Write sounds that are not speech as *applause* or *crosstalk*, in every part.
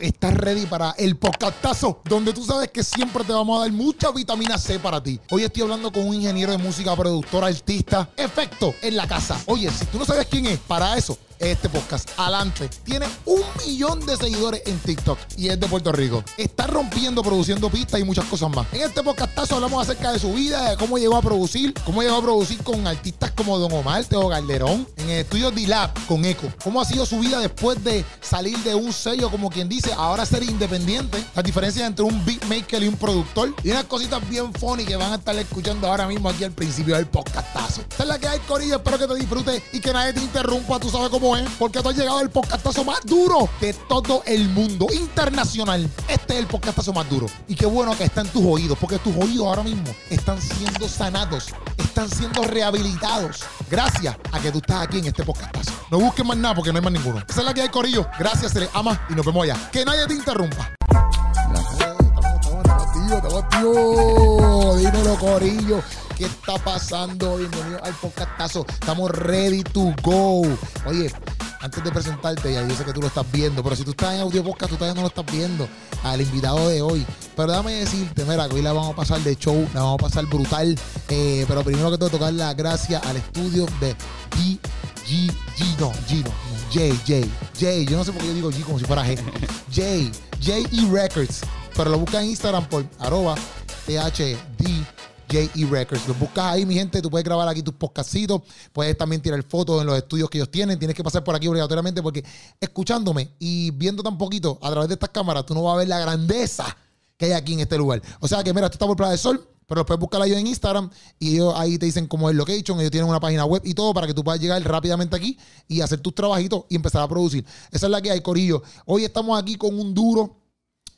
estás ready para el podcastazo, donde tú sabes que siempre te vamos a dar mucha vitamina C para ti. Hoy estoy hablando con un ingeniero de música, productor, artista, efecto en la casa. Oye, si tú no sabes quién es, para eso este podcast. Adelante. Tiene un millón de seguidores en TikTok y es de Puerto Rico. Está rompiendo, produciendo pistas y muchas cosas más. En este podcastazo hablamos acerca de su vida, de cómo llegó a producir, cómo llegó a producir con artistas como Don Omar, Teo Calderón, en el estudio D-Lab con Eco. Cómo ha sido su vida después de salir de un sello, como quien dice, ahora ser independiente. Las diferencias entre un beatmaker y un productor. Y unas cositas bien funny que van a estar escuchando ahora mismo aquí al principio del podcastazo. Esta es la que hay, Corillo. Espero que te disfrutes y que nadie te interrumpa. Tú sabes cómo porque tú has llegado al podcastazo más duro de todo el mundo, internacional. Este es el podcastazo más duro. Y qué bueno que está en tus oídos, porque tus oídos ahora mismo están siendo sanados, están siendo rehabilitados. Gracias a que tú estás aquí en este podcastazo. No busques más nada porque no hay más ninguno. Esa es la que hay, Corillo. Gracias, se les ama y nos vemos allá. Que nadie te interrumpa. Corillo. ¿Qué está pasando? Bienvenido al podcastazo. Estamos ready to go. Oye, antes de presentarte, ya yo sé que tú lo estás viendo, pero si tú estás en audio podcast, tú todavía no lo estás viendo al invitado de hoy. Pero déjame decirte, mira, que hoy la vamos a pasar de show, la vamos a pasar brutal. Eh, pero primero que todo, tocar las gracias al estudio de G, G, G, no, G, no, J, J, J. Yo no sé por qué yo digo G como si fuera G. J, J E Records. Pero lo busca en Instagram por arroba THD JE Records. Los buscas ahí, mi gente. Tú puedes grabar aquí tus podcastitos. Puedes también tirar fotos en los estudios que ellos tienen. Tienes que pasar por aquí obligatoriamente porque escuchándome y viendo tan poquito a través de estas cámaras, tú no vas a ver la grandeza que hay aquí en este lugar. O sea que, mira, esto está por Playa del Sol. Pero puedes buscar ahí en Instagram y ellos ahí te dicen cómo es el location. Ellos tienen una página web y todo para que tú puedas llegar rápidamente aquí y hacer tus trabajitos y empezar a producir. Esa es la que hay, Corillo. Hoy estamos aquí con un duro,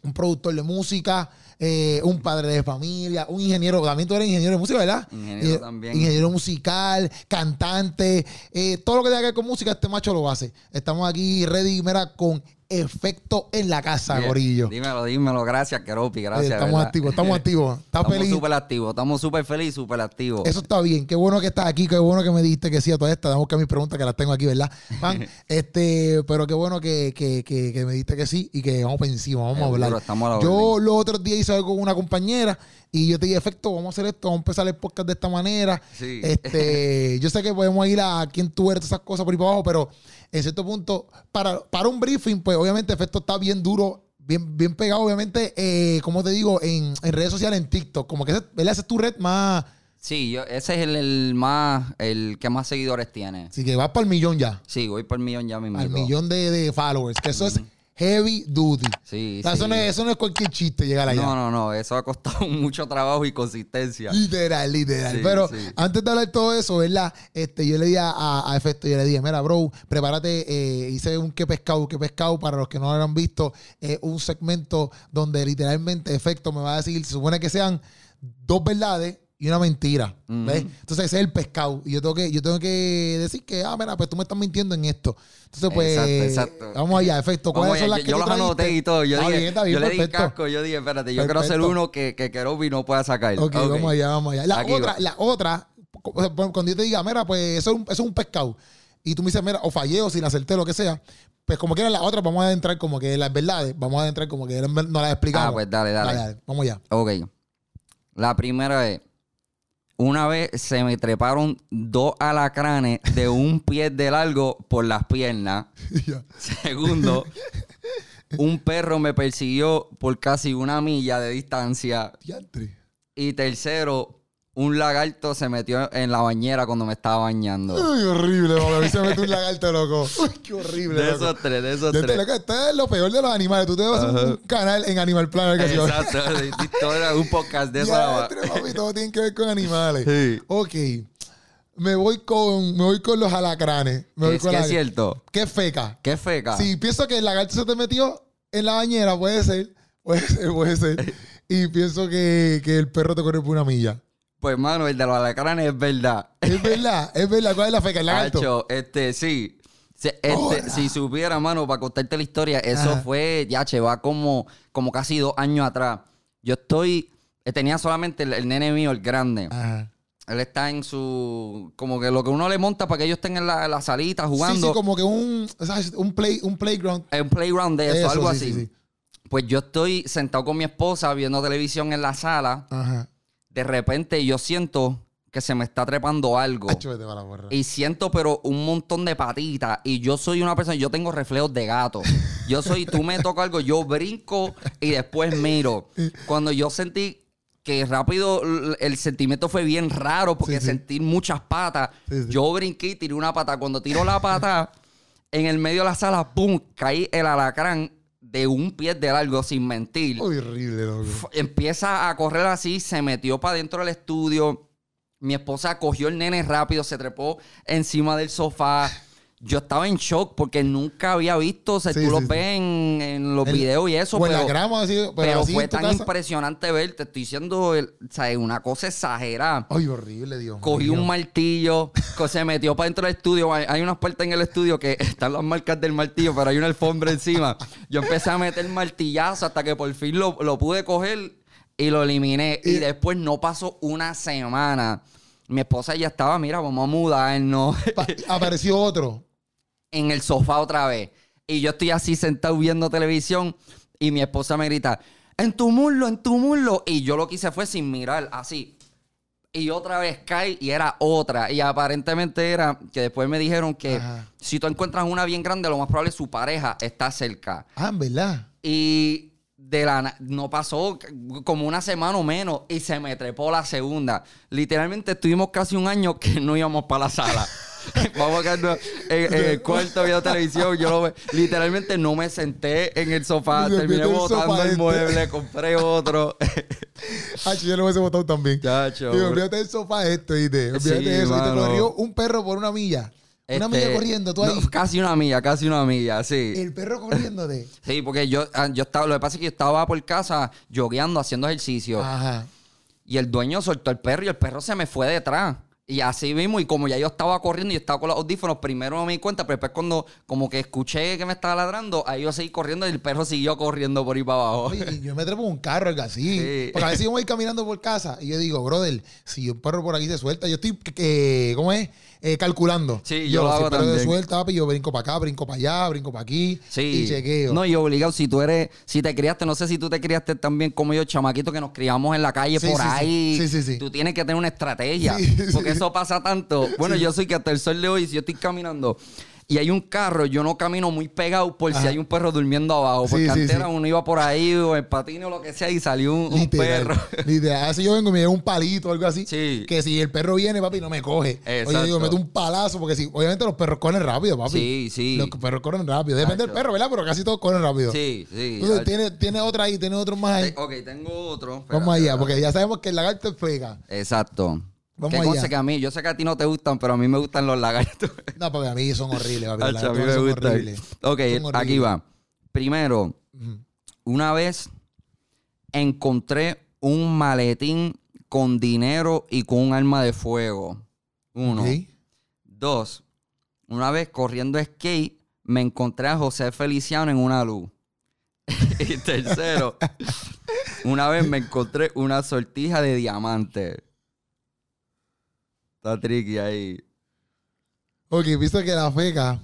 un productor de música, eh, un padre de familia, un ingeniero, también tú eres ingeniero de música, ¿verdad? Ingeniero Eh, también. Ingeniero musical, cantante, eh, todo lo que tenga que ver con música, este macho lo hace. Estamos aquí ready, mira, con efecto en la casa, Bien. Gorillo. Dímelo, dímelo. Gracias, Keropi. Eh, Gracias. estamos ¿verdad? activos, estamos *laughs* activos. ¿Estás Estamos feliz? súper activos. Estamos súper felices, súper activos. Eso está bien. Qué bueno que estás aquí. Qué bueno que me dijiste que sí a toda esta. Damos que mis preguntas que las tengo aquí, ¿verdad? Pan, *laughs* este, pero qué bueno que, que, que, que me dijiste que sí y que vamos por encima. Vamos a hablar. estamos a la Yo los otros días hice algo con una compañera y yo te dije, efecto, vamos a hacer esto, vamos a empezar el podcast de esta manera. Sí. Este, *laughs* yo sé que podemos ir a quién tú eres, todas esas cosas por ahí para abajo, pero en cierto punto, para, para un briefing, pues obviamente efecto está bien duro. Bien, bien pegado, obviamente, eh, como te digo, en, en redes sociales, en TikTok. Como que ese, esa es tu red más. Sí, yo, ese es el, el más, el que más seguidores tiene. Así que vas para el millón ya. Sí, voy por el millón ya mismo. Al millón de, de followers. Que eso es heavy duty. Sí, O sea, sí. eso, no es, eso no es cualquier chiste llegar allá. No, no, no. Eso ha costado *laughs* mucho trabajo y consistencia. Literal, literal. Sí, Pero antes de hablar de todo eso, ¿verdad? Este, yo le di a, a- Efecto, yo le dije, mira, bro, prepárate, eh, hice un qué pescado, qué pescado, para los que no lo han visto, eh, un segmento donde literalmente Efecto me va a decir, se supone que sean dos verdades y una mentira, ¿ves? Entonces ese es el pescado. Y yo tengo que, yo tengo que decir que, ah, mira, pues tú me estás mintiendo en esto. Entonces, pues, Exacto, exacto. vamos allá, Efecto. ¿Cuáles Vamos son allá, las yo, que yo tú los anoté y todo. Yo, Está dije, bien, está bien, yo le di casco. Yo dije, espérate, yo quiero Perfecto. uno que, que Keropi no pueda sacar. Ok, vamos allá, vamos allá. La Aquí otra, va. la otra, cuando yo te diga, mira, pues eso es un, eso es un pescado. Y tú me dices, mira, o fallé o sin acerté, lo que sea. Pues como quieran la otra, vamos a entrar como que las verdades, vamos a entrar como que no las explicamos. Ah, pues dale, dale. Vamos allá. Ok. La primera es. Una vez se me treparon dos alacranes de un pie de largo por las piernas. *laughs* Segundo, un perro me persiguió por casi una milla de distancia. Diantre. Y tercero, un lagarto se metió en la bañera cuando me estaba bañando. Uy, horrible. A mí se me mete un lagarto, loco. *laughs* Uy, qué horrible, De loco. esos tres, de esos De tres. loco, este es lo peor de los animales. Tú te vas a un, canal en Animal Planet. Que Exacto. Todo era un podcast de eso. Todo tiene que ver con animales. Sí. Ok. Me voy con, me voy con los alacranes. Me voy Es con que la- es cierto. Qué feca. Qué feca. Si pienso que el lagarto se te metió en la bañera, puede ser. Puede ser, puede ser. *laughs* Y pienso que, que el perro te corre por una milla. Pues, mano, el de los alacranes es verdad. Es verdad, es verdad. ¿Cuál es la feca? El lagarto. Hacho, este, sí. Si, este, Ahora. si supiera, mano, para contarte la historia, eso Ajá. fue, ya, che, va como, como casi dos años atrás. Yo estoy, eh, tenía solamente el, el nene mío, el grande. Ajá. Él está en su. Como que lo que uno le monta para que ellos estén en la, la salita Sí, jugando. sí, como que un, un, play, un playground. En un playground de eso, Eso, algo sí, así. sí, sí. Pues yo estoy sentado con mi esposa viendo televisión en la sala. Ajá. De repente yo siento que se me está trepando algo. Porra. Y siento, pero un montón de patitas. Y yo soy una persona, yo tengo reflejos de gato. Yo soy, tú me tocas algo, yo brinco y después miro. Cuando yo sentí que rápido el sentimiento fue bien raro porque Sí, sí. sentí muchas patas. Sí. Yo brinqué y tiré una pata. Cuando tiro la pata, en el medio de la sala, ¡pum! Caí el alacrán de un pie de largo, sin mentir. Horrible, loco. Empieza a correr así, se metió para dentro del estudio. Mi esposa cogió el nene rápido, se trepó encima del sofá. Yo estaba en shock porque nunca había visto, o sea, Sí, tú sí, sí. ves en, en los El- videos y eso, en pero, la grama, así, pero, pero así fue tan casa. impresionante ver, te estoy diciendo, el- o sea, una cosa exagerada. Ay, horrible, Dios Cogí un martillo, se metió para dentro del estudio. Hay, hay unas partes en el estudio que *laughs* están las marcas del martillo, pero hay una alfombra encima. Yo empecé a meter martillazo hasta que por fin lo, lo pude coger y lo eliminé. Y, Y- después no pasó una semana. Mi esposa ya estaba, mira, vamos a mudarnos Pa- apareció otro. En el sofá otra vez. Y yo estoy así sentado viendo televisión y mi esposa me grita, en tu muslo, en tu muslo. Y yo lo que hice fue sin mirar, así. Y otra vez cae y era otra. Y aparentemente era que después me dijeron que Ajá. si tú encuentras una bien grande, lo más probable es su pareja está cerca. Ah, verdad. Y de la no pasó como una semana o menos y se me trepó la segunda. Literalmente estuvimos casi un año que no íbamos para la sala. *laughs* *laughs* Vamos a quedarnos en, en el cuarto viendo televisión. Yo lo literalmente no me senté en el sofá, terminé el botando sofá el este. mueble, compré otro. *laughs* Ah, yo lo hubiese botado también. Chacho, Digo, olvídate del sofá esto, ¿viste? Olvídate Sí. Y te corrió un perro por una milla. Una Este, milla corriendo, tú ahí. no, casi una milla, casi una milla, sí. El perro corriéndote. Sí, porque yo, ah, yo estaba, lo que pasa es que yo estaba por casa jogueando, haciendo ejercicio. Ajá. Y el dueño soltó el perro y el perro se me fue detrás. Y así mismo, y como ya yo estaba corriendo y estaba con los audífonos, primero no me di cuenta, pero después cuando como que escuché que me estaba ladrando, ahí yo seguí corriendo y el perro siguió corriendo por ahí para abajo. Y yo me trepo en un carro, algo así. Sí. Porque a veces yo voy caminando por casa y yo digo, brother, si un perro por aquí se suelta, yo estoy, eh, ¿cómo es? Eh, calculando. Sí, yo lo si hago también. suelta, papi, yo brinco para acá, brinco para allá, brinco para aquí. Sí. Y chequeo. No, y obligado, si tú eres, si te criaste, no sé si tú te criaste también como yo, chamaquito, que nos criamos en la calle Sí, por sí, sí. ahí. Sí, sí, sí. Tú tienes que tener una estrategia. *laughs* Porque eso pasa tanto. Bueno, yo soy que hasta el sol de hoy, si yo estoy caminando y hay un carro, yo no camino muy pegado por si hay un perro durmiendo abajo. Porque sí, antes sí. uno iba por ahí o en patín o lo que sea y salió un, perro. *laughs* Literal. Así yo vengo y me llevo un palito o algo así. Sí. Que si el perro viene, papi, no me coge. Oye, Exacto. digo, meto un palazo, porque si, obviamente los perros corren rápido, papi. Sí, sí. Los perros corren rápido. Depende del perro, ¿verdad? Pero casi todos corren rápido. Sí, sí. Entonces, tiene, tiene otra ahí, tiene otro más ahí. Ok, tengo otro. Vamos allá, porque ya sabemos que el lagarto es pega. Exacto. Vamos que allá. que a mí, yo sé que a ti no te gustan, pero a mí me gustan los lagartos. No, porque a mí son horribles, papi. Los a mí me son gustan. horribles. Ok, Son aquí va. Primero, una vez encontré un maletín con dinero y con un arma de fuego. Uno. Dos, una vez corriendo skate, me encontré a José Feliciano en una luz. *laughs* y tercero, *laughs* una vez me encontré una sortija de diamante. Está tricky ahí. Ok, viste que la feca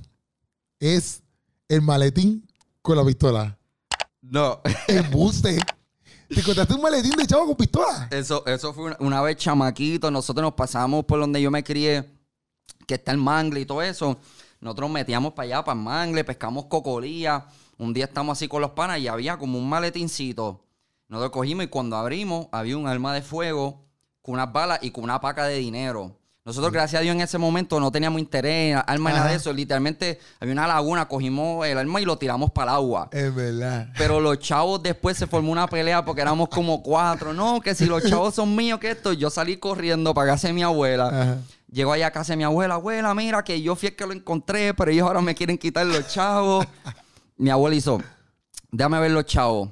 es el maletín con la pistola. No, Embuste. ¿Te encontraste un maletín de chavo con pistola? eso, eso fue una, una vez chamaquito. Nosotros nos pasamos por donde yo me crié, que está el mangle y todo eso. Nosotros metíamos para allá, para el mangle, pescamos cocolía. Un día estamos así con los panas y había como un maletincito. Nosotros cogimos y cuando abrimos había un arma de fuego con unas balas y con una paca de dinero. Nosotros, gracias a Dios, en ese momento no teníamos interés, arma ni nada de eso. Literalmente había una laguna, cogimos el arma y lo tiramos para el agua. Es verdad. Pero los chavos después se formó una pelea porque éramos como cuatro. No, que si los chavos son míos, que esto. Yo salí corriendo para casa de mi abuela. Ajá. Llego allá a casa de mi abuela. Abuela, mira que yo fui el que lo encontré, pero ellos ahora me quieren quitar los chavos. mi abuela hizo, déjame ver los chavos.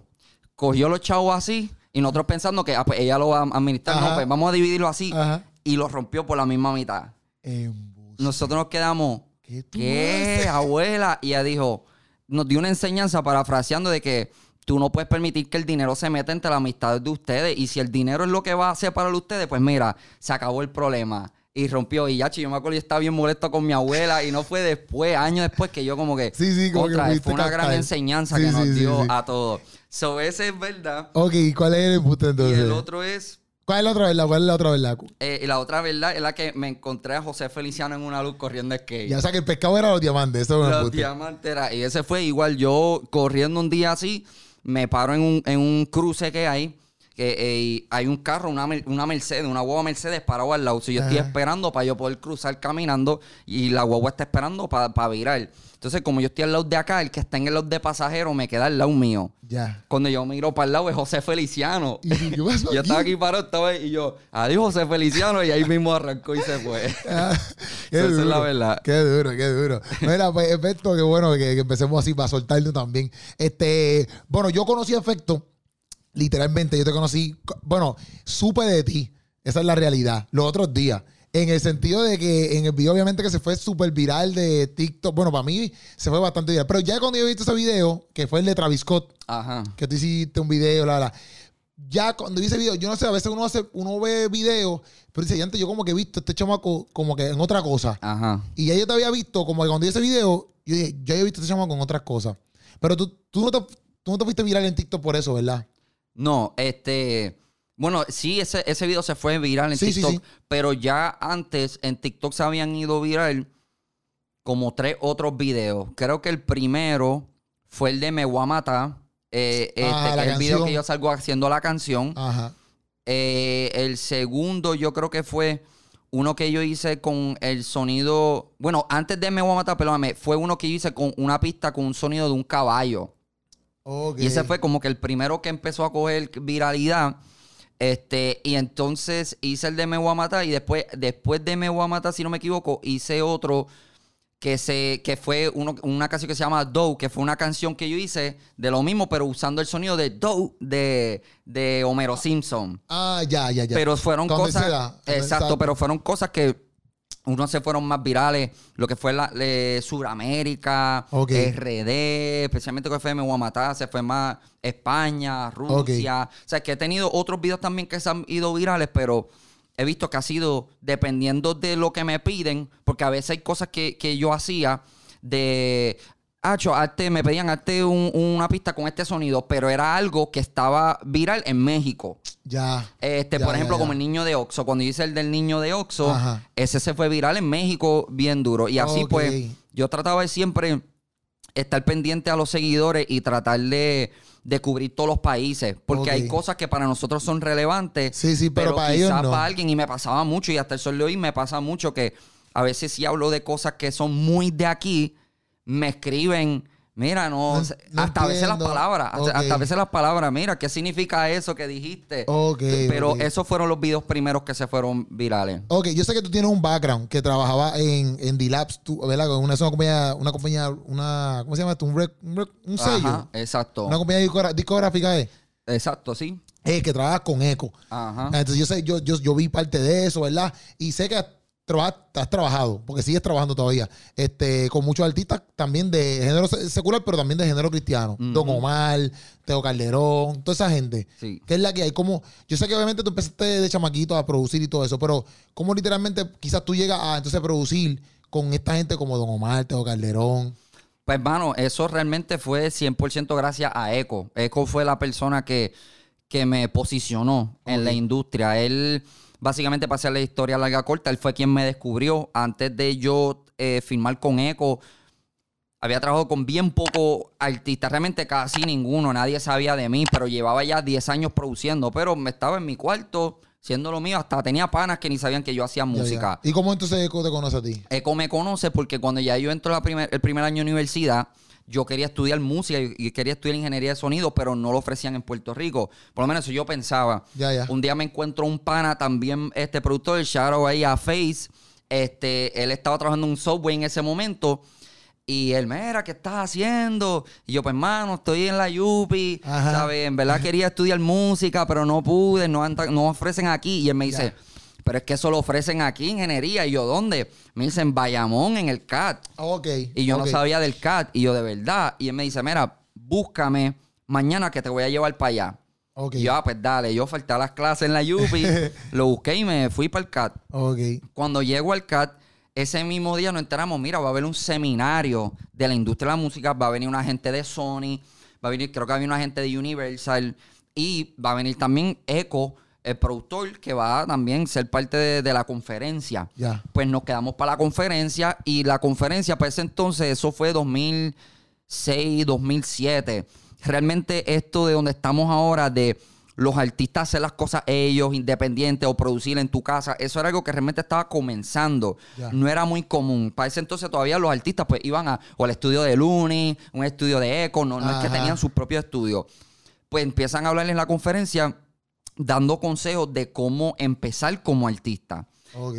Cogió los chavos así y nosotros pensando que ah, pues ella lo va a administrar. Ajá. No, pues vamos a dividirlo así. Ajá. Y lo rompió por la misma mitad. Embuste. Nosotros nos quedamos, ¿Qué abuela? Y ella dijo, nos dio una enseñanza parafraseando de que tú no puedes permitir que el dinero se meta entre las amistades de ustedes. Y si el dinero es lo que va a separar ustedes, pues mira, se acabó el problema. Y rompió. Y ya, yo me acuerdo, yo estaba bien molesto con mi abuela. Y no fue después, años después, que yo como que. Sí, sí, como que contra, fuiste fue una gran enseñanza Sí, que nos dio a todos. So, ese es verdad. Ok, ¿y cuál es el embuste entonces? Y el otro es. ¿Cuál es la otra verdad? ¿Cuál es la otra verdad? eh, y la otra verdad es la que me encontré a José Feliciano en una luz corriendo skate. Ya sabes que el pescado era los diamantes. Eso Los diamantes era- Y ese fue igual. Yo corriendo un día así, me paro en un, en un cruce que hay. Que eh, hay un carro, una, una Mercedes, una guagua Mercedes parado al lado. Si yo estoy esperando para yo poder cruzar caminando y la guagua está esperando para virar. Entonces, como yo estoy al lado de acá, el que está en el lado de pasajero me queda al lado mío. Ya. Cuando yo miro para el lado es José Feliciano. ¿Y tú, qué pasó *laughs* Yo estaba aquí parado esta vez y yo, adiós José Feliciano, y ahí mismo arrancó y se fue. *laughs* Ah, *laughs* qué Esa es la verdad. Qué duro, qué duro. Mira, pues, Efecto, qué bueno que, que empecemos así para soltarlo también. Este, bueno, yo conocí a Efecto, literalmente, yo te conocí, co- bueno, supe de ti, esa es la realidad, los otros días. En el sentido de que en el video, obviamente, que se fue súper viral de TikTok. Bueno, para mí se fue bastante viral. Pero ya cuando yo he visto ese video, que fue el de Travis Scott, Ajá. que tú hiciste un video, la, la. Ya cuando vi ese video, yo no sé, a veces uno hace, uno ve videos, pero dice, ya antes yo como que he visto a este chamaco como que en otra cosa. Ajá. Y ya yo te había visto, como que cuando vi ese video, yo dije, ya he visto a este chamaco con otras cosas. Pero tú, tú, no te, tú no te fuiste viral en TikTok por eso, ¿verdad? No, este. Bueno, sí, ese, ese video se fue viral en Sí, sí, TikTok, sí. pero ya antes en TikTok se habían ido viral como tres otros videos. Creo que el primero fue el de Me Voy a Matar, eh, este, que es el video que yo salgo haciendo la canción. Ajá. Eh, el segundo yo creo que fue uno que yo hice con el sonido... Bueno, antes de Me Voy a Matar, perdóname, fue uno que yo hice con una pista con un sonido de un caballo. Y ese fue como que el primero que empezó a coger viralidad. Este, y entonces hice el de Me Voy a Matar. Y después, después de Me Voy a Matar, si no me equivoco, hice otro que se, que fue uno- una canción que se llama Doe, que fue una canción que yo hice de lo mismo, pero usando el sonido de Doe de, de Homero Simpson. Ah, ya, ya, ya. Pero fueron cosas. exacto, pero fueron cosas que unos se fueron más virales. Lo que fue la de Sudamérica, Ok. RD, especialmente que Voy a Matar, se fue más España, Rusia. O sea, que he tenido otros videos también que se han ido virales, pero he visto que ha sido dependiendo de lo que me piden, porque a veces hay cosas que, que yo hacía de. Hacho, hazte- me pedían hazte un- una pista con este sonido, pero era algo que estaba viral en México. Ya. Este, Ya, por ya, ejemplo, ya. como el niño de Oxxo. Cuando hice el del niño de Ajá. ese se fue viral en México bien duro. Y así Ok. pues, yo trataba de siempre estar pendiente a los seguidores y tratar de, de cubrir todos los países. Porque Ok. hay cosas que para nosotros son relevantes. Sí, sí, pero para quizás ellos no. para alguien, y me pasaba mucho, y hasta el sol de hoy me pasa mucho que a veces si hablo de cosas que son muy de aquí, me escriben. Mira, no, No- hasta a veces las palabras, hasta, a veces las palabras, mira, ¿qué significa eso que dijiste? Ok, Pero esos fueron los videos primeros que se fueron virales. Ok, yo sé que tú tienes un background que trabajaba en, en D-Labs, ¿verdad? Con Una, una compañía, una compañía, una, ¿cómo se llama esto? Un, rec- un, rec- un sello. Ajá, exacto. Una compañía discográfica, ¿eh? Exacto, sí. Eh, que trabaja con Eco. Ajá. Entonces yo sé, yo, yo, yo vi parte de eso, ¿verdad? Y sé que traba- has trabajado, porque sigues trabajando todavía, este, con muchos artistas también de género se- secular, pero también de género cristiano. Don Omar, Teo Calderón, toda esa gente. Sí. ¿Qué es la que hay? Como, yo sé que obviamente tú empezaste de chamaquito a producir y todo eso, pero ¿cómo literalmente quizás tú llegas a entonces producir con esta gente como Don Omar, Teo Calderón? Pues, hermano, eso realmente fue 100% gracias a Eco. Eco fue la persona que, que me posicionó en la industria. Él, básicamente, para hacer la historia larga corta, él fue quien me descubrió. Antes de yo eh, firmar con Eco, había trabajado con bien pocos artistas, realmente casi ninguno, nadie sabía de mí, pero llevaba ya 10 años produciendo, pero me estaba en mi cuarto, siendo lo mío, hasta tenía panas que ni sabían que yo hacía Ya, música. ya. ¿Y cómo entonces Eco te conoce a ti? Eco me conoce porque cuando ya yo entro la primer- el primer año de universidad, yo quería estudiar música y, quería estudiar ingeniería de sonido, pero no lo ofrecían en Puerto Rico. Por lo menos eso yo pensaba. Ya, ya. Un día me encuentro un pana también, este productor, el Shadow ahí a Face. Este, él estaba trabajando en un software en ese momento. Y él, mira, ¿qué estás haciendo? Y yo, pues, hermano, estoy en la Yupi. ¿sabes? En verdad quería estudiar música, pero no pude, no, no ofrecen aquí. Y él me dice, pero es que eso lo ofrecen aquí, ingeniería. Y yo, ¿dónde? Me dicen, Bayamón, en el CAT. Ok. Y yo no sabía del CAT. Y yo, de verdad. Y él me dice, mira, búscame mañana que te voy a llevar para allá. Ok. Y yo, ah, pues dale, yo falté a las clases en la Yupi, *laughs* lo busqué y me fui para el CAT. Ok. Cuando llego al CAT, ese mismo día nos enteramos, mira, va a haber un seminario de la industria de la música, va a venir una gente de Sony, va a venir, creo que va a venir una gente de Universal y va a venir también Echo, el productor, que va a también ser parte de, de la conferencia. Pues nos quedamos para la conferencia y la conferencia, para ese entonces, eso fue 2006, 2007. Realmente esto de donde estamos ahora, de los artistas hacer las cosas ellos, independientes o producir en tu casa, eso era algo que realmente estaba comenzando. No era muy común. Para ese entonces todavía los artistas pues iban a o al estudio de Looney, un estudio de Echo, no, no es que tenían sus propios estudios. Pues empiezan a hablar en la conferencia dando consejos de cómo empezar como artista.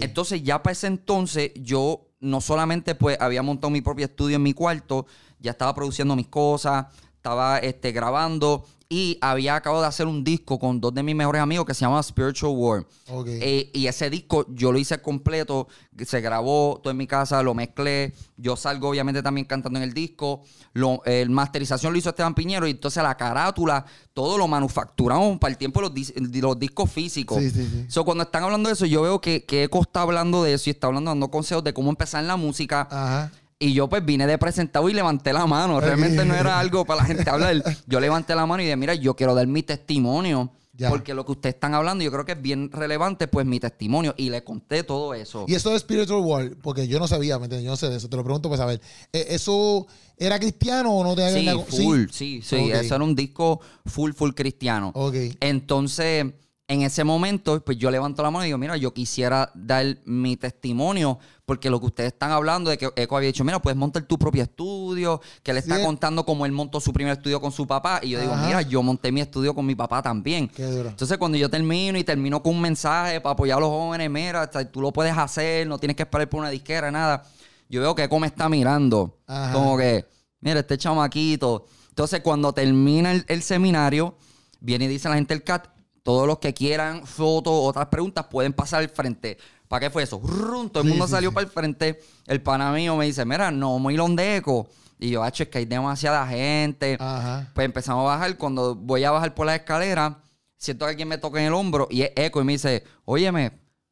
Entonces ya para ese entonces yo no solamente pues había montado mi propio estudio en mi cuarto, ya estaba produciendo mis cosas, estaba este, grabando y había acabado de hacer un disco con dos de mis mejores amigos que se llama Spiritual War. Ok. Eh, y ese disco yo lo hice completo, se grabó todo en mi casa, lo mezclé. Yo salgo obviamente también cantando en el disco. Lo, el masterización lo hizo Esteban Piñero y entonces la carátula, todo lo manufacturamos para el tiempo de los, dis- los discos físicos. Sí, sí, sí. So, cuando están hablando de eso, yo veo que, que Eco está hablando de eso y está hablando, dando consejos de cómo empezar en la música. Ajá. Y yo pues vine de presentado y levanté la mano. Realmente no era algo para la gente hablar. *laughs* Yo levanté la mano y dije, mira, yo quiero dar mi testimonio. Ya. Porque lo que ustedes están hablando yo creo que es bien relevante, pues mi testimonio. Y le conté todo eso. Y eso de Spiritual War, porque yo no sabía, ¿me entiendes? Yo no sé de eso, te lo pregunto para saber. Eh, ¿Eso era cristiano o no te Sí, nada- full, sí, sí. Eso era un disco full, full cristiano. Ok. Entonces, en ese momento, pues yo levanto la mano y digo, mira, yo quisiera dar mi testimonio, porque lo que ustedes están hablando de que Eco había dicho, mira, puedes montar tu propio estudio, que él está Sí. contando cómo él montó su primer estudio con su papá, y yo digo, mira, yo monté mi estudio con mi papá también. Qué duro. Entonces, cuando yo termino y termino con un mensaje para apoyar a los jóvenes, mira, tú lo puedes hacer, no tienes que esperar por una disquera, nada. Yo veo que Eco me está mirando, Ajá. como que, mira, este chamaquito. Entonces, cuando termina el, el seminario, viene y dice la gente del CAT, todos los que quieran fotos otras preguntas pueden pasar al frente. ¿Para qué fue eso? Todo el mundo sí, salió sí. para el frente. El pana mío me dice, mira, no, muy de eco. Y yo, hacho, es que hay demasiada gente. Ajá. Pues empezamos a bajar. Cuando voy a bajar por la escalera, siento que alguien me toca en el hombro y es eco y me dice, óyeme,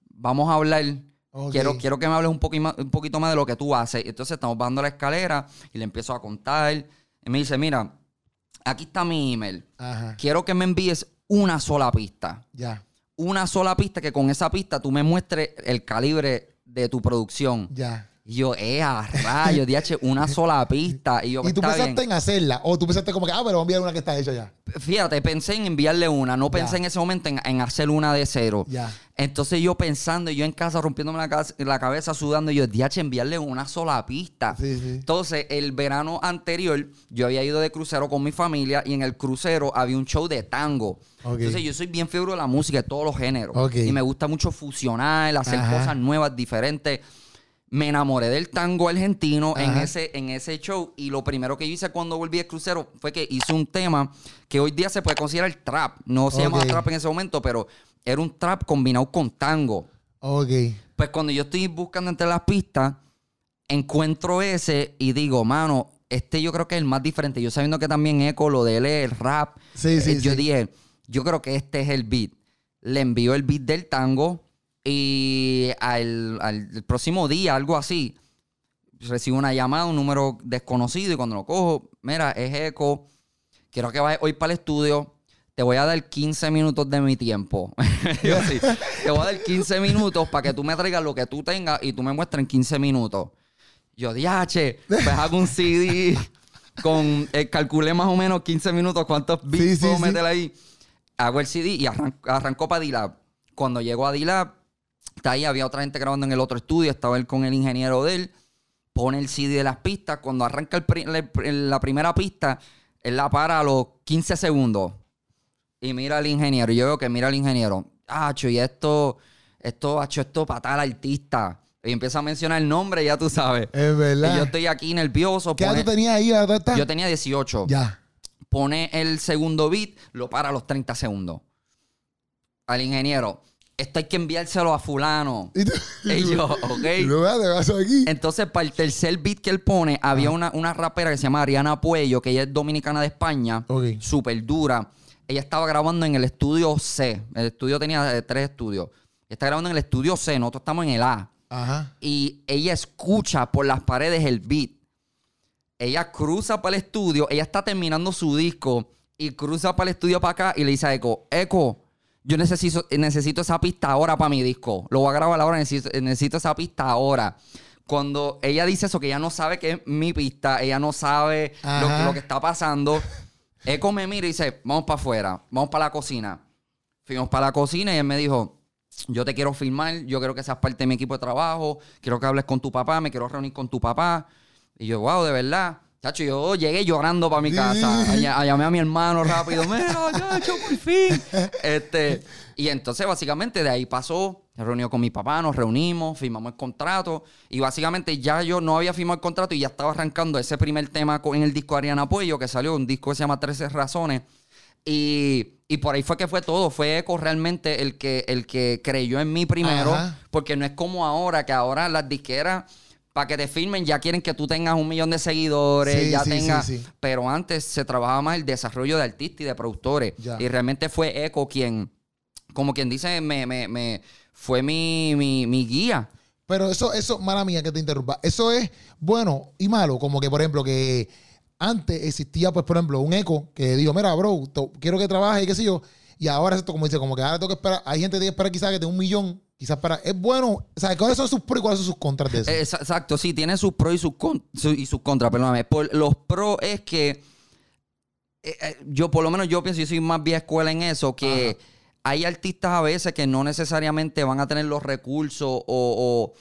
vamos a hablar. Quiero, quiero que me hables un, poqui ma- un poquito más de lo que tú haces. Entonces estamos bajando la escalera y le empiezo a contar. Y me dice, mira, aquí está mi email. Ajá. Quiero que me envíes una sola pista. Ya. Una sola pista que con esa pista tú me muestres el calibre de tu producción. Ya. Y yo, eh, a rayos, DH, una sola pista. Y yo, ¿Y tú pensaste bien. en hacerla? ¿O tú pensaste como que, ah, pero voy a enviar una que está hecha ya? Fíjate, pensé en enviarle una. No pensé Ya. en ese momento en, en hacer una de cero. Ya. Entonces yo pensando, yo en casa rompiéndome la, cabeza- la cabeza, sudando, y yo, DH, enviarle una sola pista. Sí, sí. Entonces, el verano anterior, yo había ido de crucero con mi familia y en el crucero había un show de tango. Ok. Entonces, yo soy bien fiebre de la música, de todos los géneros. Ok. Y me gusta mucho fusionar, hacer Ajá. cosas nuevas, diferentes. Me enamoré del tango argentino en ese, en ese show. Y lo primero que yo hice cuando volví del crucero fue que hice un tema que hoy día se puede considerar trap. No se Ok. llamaba trap en ese momento, pero era un trap combinado con tango. Ok. Pues cuando yo estoy buscando entre las pistas, encuentro ese y digo, mano, este yo creo que es el más diferente. Yo sabiendo que también Eco, lo de él es el rap. Sí, sí, eh, yo sí. dije, yo creo que este es el beat. Le envío el beat del tango y al, al- próximo día, algo así, recibo una llamada, un número desconocido y cuando lo cojo, mira, es Eco, quiero que vayas hoy para el estudio. Te voy a dar 15 minutos de mi tiempo. *laughs* Yo así, te voy a dar 15 minutos para que tú me traigas lo que tú tengas y tú me muestres en 15 minutos. Yo, diache, pues hago un CD con, eh, calculé más o menos 15 minutos cuántos beats Sí, sí, puedo sí. meter ahí. Hago el CD y arran- arrancó para D-Lab. Cuando llego a D-Lab, está ahí, había otra gente grabando en el otro estudio, estaba él con el ingeniero de él, pone el CD de las pistas. Cuando arranca el pri- la, la primera pista, él la para a los 15 segundos. Y mira al ingeniero. Y yo veo que mira al ingeniero. Acho, y esto, esto, acho, esto para tal artista. Y empieza a mencionar el nombre, ya tú sabes. Es verdad. Y yo estoy aquí nervioso. ¿Qué edad tú tenías ahí? ¿A dónde estás? yo tenía 18. Ya. Pone el segundo beat, lo para a los 30 segundos. Al ingeniero. Esto hay que enviárselo a fulano. *laughs* Y, tú- Y yo, ok. Y tú, "Vea, ¿qué pasó aquí? Entonces, para el tercer beat que él pone, había una, una rapera que se llama Ariana Puello, que ella es dominicana de España, Ok. súper dura. Ella estaba grabando en el estudio C. El estudio tenía eh, tres estudios. Está grabando en el estudio C, nosotros estamos en el A. Ajá. Y ella escucha por las paredes el beat. Ella cruza para el estudio, ella está terminando su disco y cruza para el estudio para acá y le dice a Echo, Echo, yo necesito, necesito esa pista ahora para mi disco. Lo voy a grabar ahora, necesito, necesito esa pista ahora. Cuando ella dice eso, que ella no sabe que es mi pista, ella no sabe lo, lo que está pasando, Echo me mira y dice, vamos para afuera, vamos para la cocina. Fuimos para la cocina y él me dijo, yo te quiero filmar, yo quiero que seas parte de mi equipo de trabajo, quiero que hables con tu papá, me quiero reunir con tu papá. Y yo, wow, de verdad. Chacho, yo llegué llorando para mi casa. A, a- llamé a mi hermano rápido. Mira, chacho, por fin. *laughs* Este, y entonces, básicamente, de ahí pasó. Se reunió con mi papá, nos reunimos, firmamos el contrato. Y básicamente ya yo no había firmado el contrato y ya estaba arrancando ese primer tema en el disco Ariana Puello, que salió, un disco que se llama 13 Razones. Y, y por ahí fue que fue todo. Fue Eco realmente el que, el que creyó en mí primero. Ajá. Porque no es como ahora, que ahora las disqueras, para que te firmen, ya quieren que tú tengas un millón de seguidores, Sí, ya sí, tengas. sí. Pero antes se trabajaba más el desarrollo de artistas y de productores. Ya. Y realmente fue Eco quien, como quien dice, me, me, me fue mi, mi, mi guía. Pero eso, eso, mala mía que te interrumpa. Eso es bueno y malo. Como que, por ejemplo, que antes existía, pues, por ejemplo, un eco que dijo, mira, bro, quiero que trabaje y qué sé yo. Y ahora esto, como dice, como que ahora tengo que esperar. Hay gente que tiene que esperar quizás que tenga un millón. Quizás para. Es bueno. O sea, ¿cuáles son sus pros y cuáles son sus contras de eso? Ex- Exacto, sí, tiene sus pros y sus, con- y sus contras, perdóname. Por, los pros es que eh, eh, yo, por lo menos, yo pienso, yo soy más vieja escuela en eso, que hay artistas a veces que no necesariamente van a tener los recursos o, o-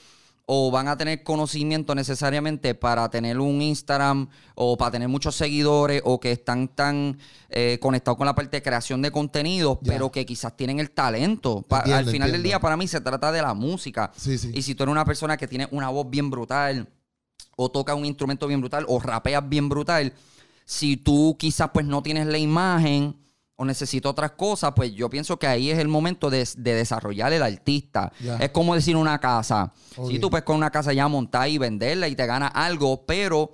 o van a tener conocimiento necesariamente para tener un Instagram o para tener muchos seguidores o que están tan eh, conectados con la parte de creación de contenido, Ya. pero que quizás tienen el talento. Pa- Entiendo, al final del día, para mí, se trata de la música. Sí, sí. Y si tú eres una persona que tiene una voz bien brutal, o toca un instrumento bien brutal, o rapeas bien brutal, si tú quizás pues no tienes la imagen o necesitas otras cosas, pues yo pienso que ahí es el momento de, de desarrollar el artista. Es como decir una casa. Si tú puedes con una casa ya montar y venderla y te gana algo, pero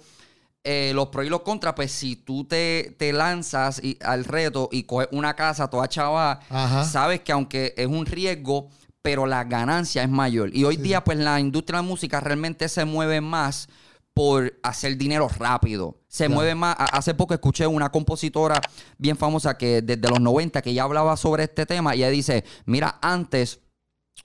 eh, los pros y los contras, pues si tú te, te lanzas y- al reto y coges una casa toda chava, Ajá. sabes que aunque es un riesgo, pero la ganancia es mayor. Y hoy día, pues la industria de la música realmente se mueve más por hacer dinero rápido. Se mueve más. Hace poco escuché una compositora bien famosa que desde los 90 que ya hablaba sobre este tema y ella dice, mira, antes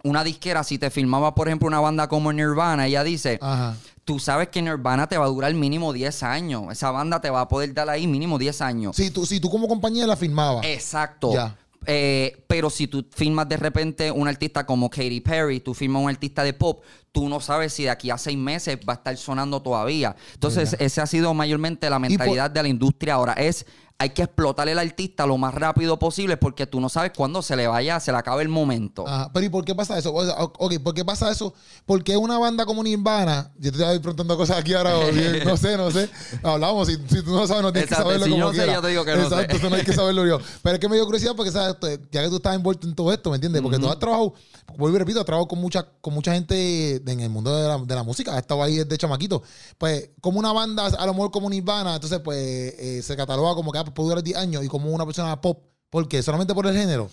una disquera si te filmaba, por ejemplo, una banda como Nirvana, ella dice, Ajá. tú sabes que Nirvana te va a durar mínimo 10 años. Esa banda te va a poder dar ahí mínimo 10 años. Si tú, si tú como compañía la firmabas. Exacto. Ya. Eh, pero si tú firmas de repente un artista como Katy Perry, tú firmas un artista de pop, tú no sabes si de aquí a seis meses va a estar sonando todavía. Entonces, ese ha sido mayormente la mentalidad de la industria ahora. Es hay que explotar el artista lo más rápido posible porque tú no sabes cuándo se le vaya, se le acabe el momento. Ajá, pero ¿y por qué pasa eso? O sea, ok, ¿por qué pasa eso? Porque una banda como Nirvana, yo te estoy preguntando cosas aquí ahora, *laughs* bien, no sé, no sé. Hablamos, si, si tú no sabes, no tienes Exacto, que saberlo si yo como sé, quiera. yo te digo que no Exacto, sé. eso no hay que saberlo yo. *laughs* Pero es que me dio curiosidad porque, ¿sabes? Tú- Ya que tú estás envuelto en todo esto, ¿me entiendes? Porque tú has trabajado, vuelvo y repito, has trabajado con mucha, con mucha gente en el mundo de la, de la música, has estado ahí desde chamaquito. Pues, como una banda, a lo mejor como Nirvana, entonces, pues, eh, se cataloga como que ah, pues, puede durar 10 años y como una persona pop. ¿Por qué? ¿Solamente por el género?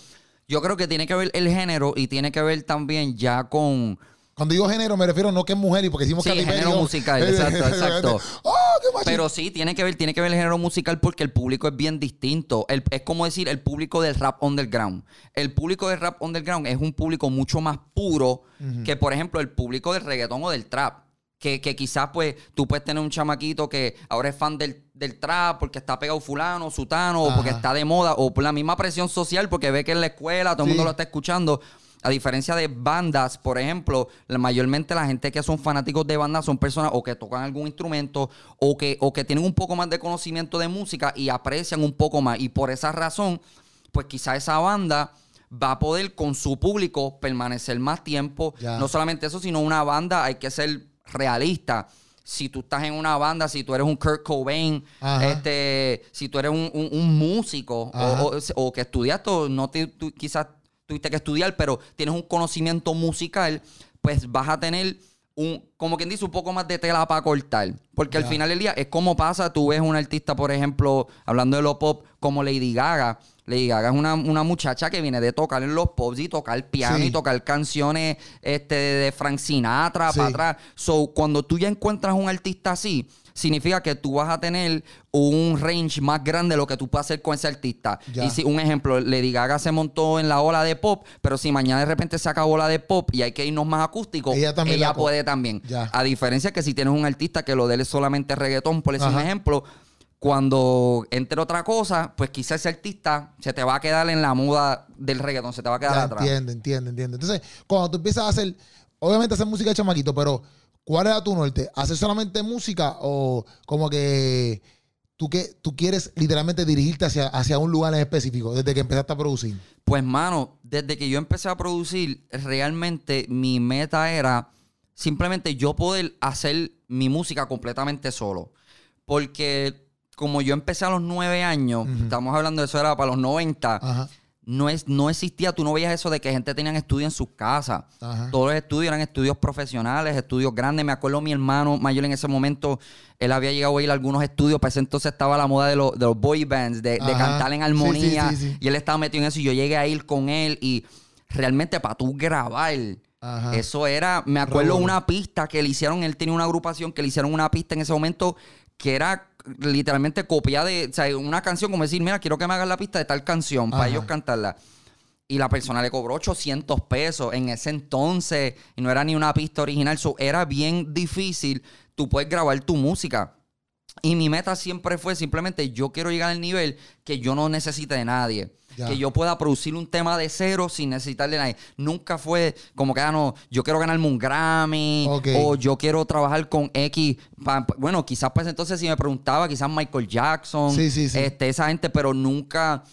Yo creo que tiene que ver el género y tiene que ver también ya con... Cuando digo género, me refiero no que es mujer y porque hicimos Sí, Katy género musical, *laughs* exacto, *laughs* exacto. ¡Oh, qué! Pero sí, tiene que ver, tiene que ver el género musical porque el público es bien distinto. El- es como decir el público del rap underground. El público del rap underground es un público mucho más puro que, por ejemplo, el público del reggaetón o del trap. Que, que quizás pues tú puedes tener un chamaquito que ahora es fan del, del trap porque está pegado fulano, sutano, o porque Ajá. está de moda, o por la misma presión social porque ve que en la escuela todo el Sí. mundo lo está escuchando. A diferencia de bandas, por ejemplo, la- mayormente la gente que son fanáticos de bandas son personas o que tocan algún instrumento o que, o que tienen un poco más de conocimiento de música y aprecian un poco más. Y por esa razón, pues quizá esa banda va a poder con su público permanecer más tiempo. Ya. No solamente eso, sino una banda hay que ser realista. Si tú estás en una banda, si tú eres un Kurt Cobain, Ajá. este, si tú eres un, un- un músico o, o- o que estudiaste, no te- tú- quizás tuviste que estudiar, pero tienes un conocimiento musical, pues vas a tener un, como quien dice, un poco más de tela para cortar. Porque al final del día es como pasa, tú ves un artista, por ejemplo, hablando de los pop, como Lady Gaga. Lady Gaga es una, una muchacha que viene de tocar en los pops y tocar piano Sí. y tocar canciones este, de Frank Sinatra Sí. para atrás. So, cuando tú ya encuentras un artista así, significa que tú vas a tener un range más grande de lo que tú puedes hacer con ese artista. Ya. Y si, un ejemplo, Lady Gaga se montó en la ola de pop, pero si mañana de repente se acabó la de pop y hay que irnos más acústico, Ella también puede también. Ya. A diferencia que si tienes un artista que lo de él es solamente reggaetón, por decir un ejemplo, cuando entre otra cosa, pues quizás ese artista se te va a quedar en la muda del reggaetón, se te va a quedar Ya, atrás. entiendo, entiendo, entiendo. Entonces, cuando tú empiezas a hacer, obviamente hacer música de chamaquito, pero ¿cuál era tu norte? ¿Hacer solamente música o como que tú, que, tú quieres literalmente dirigirte hacia, hacia un lugar en específico desde que empezaste a producir? Pues, mano, desde que yo empecé a producir, realmente mi meta era simplemente yo poder hacer mi música completamente solo. Porque como yo empecé a los nueve años, estamos hablando de eso, era para los 90, Ajá, no, es, no existía, tú no veías eso de que gente tenía estudios en sus casas. ajá. Todos los estudios eran estudios profesionales, estudios grandes. Me acuerdo mi hermano mayor en ese momento, él había llegado a ir a algunos estudios. Para ese entonces estaba la moda de, los- de los boy bands, de, cantar en armonía. sí, sí, sí. Y él estaba metido en eso y yo llegué a ir con él. Y realmente para tú grabar, Ajá. eso era, me acuerdo una pista que le hicieron, él tenía una agrupación que le hicieron una pista en ese momento que era literalmente copia de, o sea, una canción como decir, mira, quiero que me hagas la pista de tal canción para Ajá. ellos cantarla. Y la persona le cobró 800 pesos en ese entonces y no era ni una pista original. So, era bien difícil tú puedes grabar tu música. Y mi meta siempre fue simplemente yo quiero llegar al nivel que yo no necesite de nadie. Que yo pueda producir un tema de cero sin necesitar de nadie. Nunca fue como que, ah, no, yo quiero ganarme un Grammy o yo quiero trabajar con X. Pa- bueno, quizás pues entonces si me preguntaba, quizás Michael Jackson, Sí, sí, sí. Este, esa gente, pero nunca,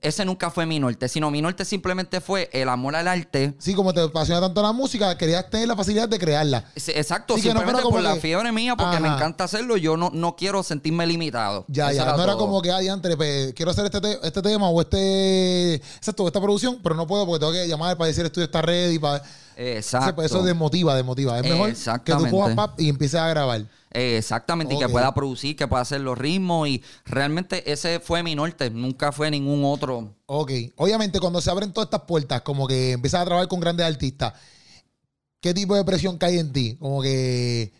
ese nunca fue mi norte, sino mi norte simplemente fue el amor al arte. Sí, como te apasiona tanto la música, querías tener la facilidad de crearla. Sí, Exacto, Sí, no simplemente fuera como por la que- fiebre mía, porque me encanta hacerlo, yo no, no quiero sentirme limitado. Ya, Eso ya. No era como que, ah, diantre, pues, quiero hacer este, te- este tema o este. Exacto, esta producción, pero no puedo porque tengo que llamar para decir el estudio está ready. Para... Exacto. Pues eso desmotiva, desmotiva. Es mejor que tú cojas pap y empieces a grabar. Eh, Exactamente, y que pueda producir, que pueda hacer los ritmos y realmente ese fue mi norte, nunca fue ningún otro. Ok. Obviamente, cuando se abren todas estas puertas, como que empiezas a trabajar con grandes artistas, ¿qué tipo de presión cae en ti? Como que.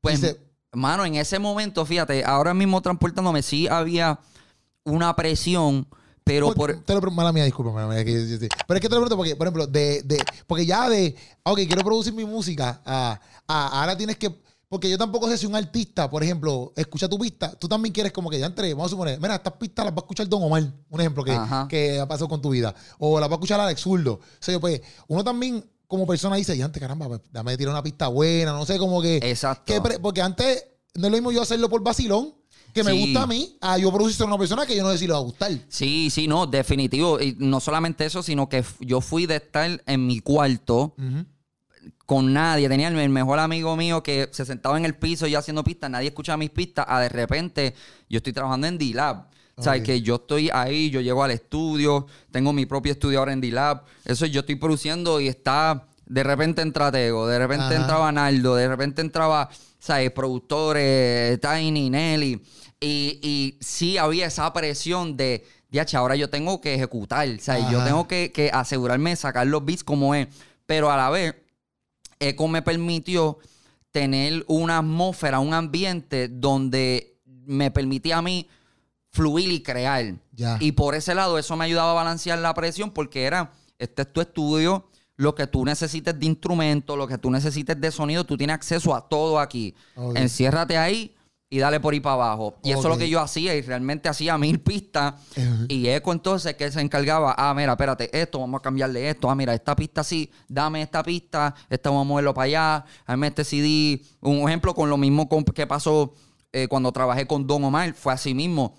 Pues, dice- mano, en ese momento, fíjate, ahora mismo transportándome, sí había una presión, pero por... Te lo mala mía, disculpa, mala mía, que-. Pero es que te lo pregunto porque, por ejemplo, de, de, porque ya de, ok, quiero producir mi música, a, a- ahora tienes que, porque yo tampoco sé si un artista, por ejemplo, escucha tu pista, tú también quieres como que ya entre, vamos a suponer, mira, estas pistas las va a escuchar Don Omar, un ejemplo que, Ajá. que ha pasado con tu vida, o las va a escuchar Alex Zurdo. O sea, pues, uno también como persona dice, ya antes, caramba, pues, dame tirar una pista buena, no sé, como que... Exacto. que porque antes no es lo mismo yo hacerlo por vacilón, que me Sí. gusta a mí, a yo producir a una persona que yo no sé si le va a gustar. Sí, sí, no, definitivo. Y no solamente eso, sino que yo fui de estar en mi cuarto. Con nadie. Tenía el, mejor amigo mío que se sentaba en el piso yo haciendo pistas, nadie escuchaba mis pistas. A de repente yo estoy trabajando en D-Lab. O sea, que yo estoy ahí, yo llego al estudio, tengo mi propio estudio ahora en D-Lab. Eso yo estoy produciendo y está. De repente entra Tego, de repente Ajá. entraba Naldo, de repente entraba, ¿sabes? Productores, Tiny, Nelly. Y, y sí había esa presión de, diache, ahora yo tengo que ejecutar. O sea, yo Ajá. tengo que, que asegurarme de sacar los beats como es. Pero a la vez, Eco me permitió tener una atmósfera, un ambiente donde me permitía a mí fluir y crear. Ya. Y por ese lado, eso me ayudaba a balancear la presión porque era, este es tu estudio, lo que tú necesites de instrumento, lo que tú necesites de sonido, tú tienes acceso a todo aquí. Enciérrate ahí y dale por ahí para abajo. Y eso es lo que yo hacía y realmente hacía mil pistas. Y Eco entonces que se encargaba, ah, mira, espérate, esto, vamos a cambiarle esto, ah, mira, esta pista sí, dame esta pista, esta vamos a moverlo para allá, dame este CD. Un ejemplo con lo mismo que pasó eh, cuando trabajé con Don Omar, fue así mismo.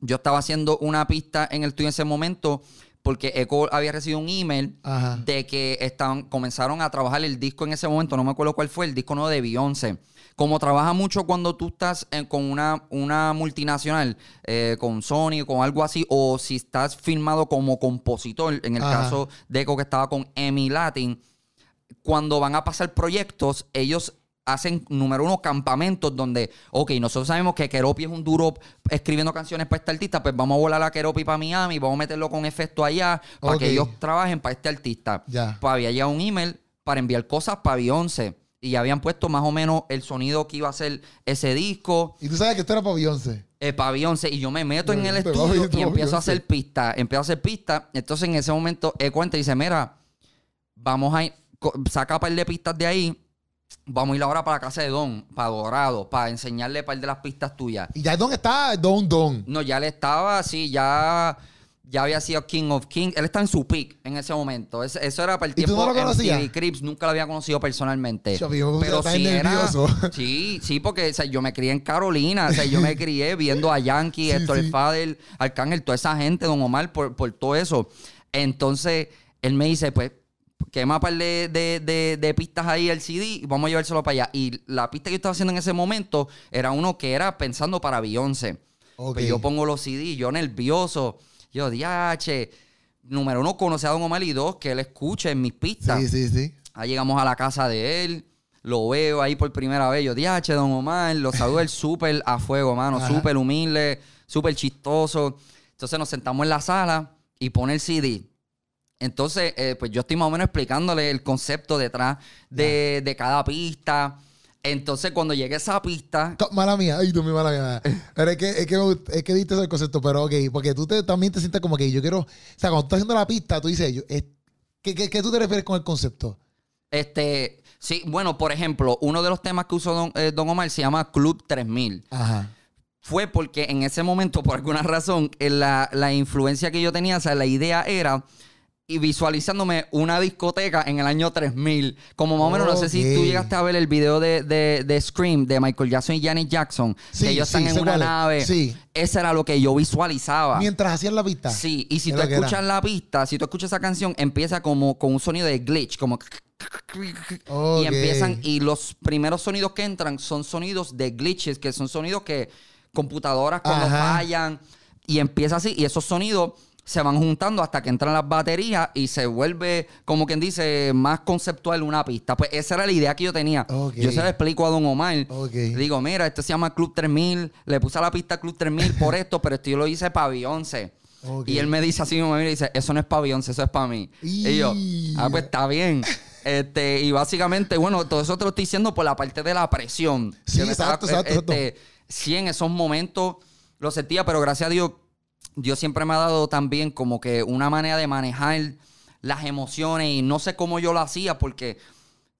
Yo estaba haciendo una pista en el estudio en ese momento, porque Echo había recibido un email Ajá. de que estaban, comenzaron a trabajar el disco en ese momento, no me acuerdo cuál fue, el disco nuevo de Beyoncé. Como trabaja mucho cuando tú estás en- con una, una multinacional, eh, con Sony, con algo así, o si estás filmado como compositor, en el Ajá. caso de Echo que estaba con Emi Latin, cuando van a pasar proyectos, ellos hacen, número uno, campamentos donde, ok, nosotros sabemos que Keropi es un duro escribiendo canciones para este artista, pues vamos a volar a Keropi para Miami, vamos a meterlo con efecto allá, para que ellos trabajen para este artista. Ya. Pues había llegado un email para enviar cosas para Beyoncé. Y ya habían puesto más o menos el sonido que iba a ser ese disco Y tú sabes que esto era para Beyoncé. eh, para Beyoncé y yo me meto en el estudio y empiezo a hacer pistas, empiezo a hacer pistas. Entonces en ese momento él cuenta y dice, mira, vamos a ir, saca un par de pistas de ahí, vamos a ir ahora para la casa de Don, para Dorado, para enseñarle un par de las pistas tuyas. Y ya ¿dónde está Don Don? No, ya le estaba así, ya, ya había sido King of Kings. Él está en su peak en ese momento. Eso era para el ¿Y tú tiempo no conocías? MTV Cribs, nunca lo había conocido personalmente. Yo Pero sí era, nervioso. *laughs* sí, sí, porque o sea, yo me crié en Carolina, o sea, yo me crié viendo a Yankee, *laughs* Héctor sí. el Fader, Arcángel, toda esa gente, Don Omar, por, por todo eso. Entonces, él me dice, pues, quema un par de, de, de- de pistas ahí el CD y vamos a llevárselo para allá. Y la pista que yo estaba haciendo en ese momento era uno que era pensando para Beyoncé. Pues yo pongo los CD, yo nervioso. Yo, diache. Número uno, conoce a Don Omar y dos, que él escuche en mis pistas. Sí, sí, sí. Ahí llegamos a la casa de él. Lo veo ahí por primera vez. Yo, diache, Don Omar. Lo saludo él *laughs* súper a fuego, mano. Súper humilde, súper chistoso. Entonces nos sentamos en la sala y pone el CD. Entonces, eh, pues yo estoy más o menos explicándole el concepto detrás de, de cada pista. Entonces, cuando llegue esa pista, Mala mía, ay, tú mi mala mía. Pero es que, es que, me gust- es que diste ese concepto, pero ok, porque tú te- también te sientes como que yo quiero, o sea, cuando tú estás haciendo la pista, tú dices, yo, es- ¿qué, qué, qué tú te refieres con el concepto? Este, sí, bueno, por ejemplo, uno de los temas que usó Don, eh, Don Omar se llama Club 3000. Ajá. Fue porque en ese momento, por alguna razón, la, la influencia que yo tenía, o sea, la idea era y visualizándome una discoteca en el año 3000. Como más o menos, no sé si tú llegaste a ver el video de, de, de Scream de Michael Jackson y Janet Jackson, Sí, que ellos sí, están en una nave. Sí. Ese era lo que yo visualizaba. Mientras hacían la pista. Sí, y si tú escuchas la pista, si tú escuchas esa canción, empieza como con un sonido de glitch, como... Y empiezan, y los primeros sonidos que entran son sonidos de glitches, que son sonidos que computadoras cuando Ajá. fallan, y empieza así, y esos sonidos se van juntando hasta que entran las baterías y se vuelve, como quien dice, más conceptual una pista. Pues esa era la idea que yo tenía. Yo se lo explico a Don Omar. Digo, mira, esto se llama Club 3000, le puse a la pista Club 3000 por esto, pero esto yo lo hice para Beyoncé. Y él me dice así, me mira y dice, eso no es para Beyoncé, eso es para mí. Y yo, ah, pues está bien. *laughs* Este, y básicamente, bueno, todo eso te lo estoy diciendo por la parte de la presión. Sí, exacto, estaba- exacto, este, Sí, en esos momentos lo sentía, pero gracias a Dios, Dios siempre me ha dado también como que una manera de manejar las emociones y no sé cómo yo lo hacía porque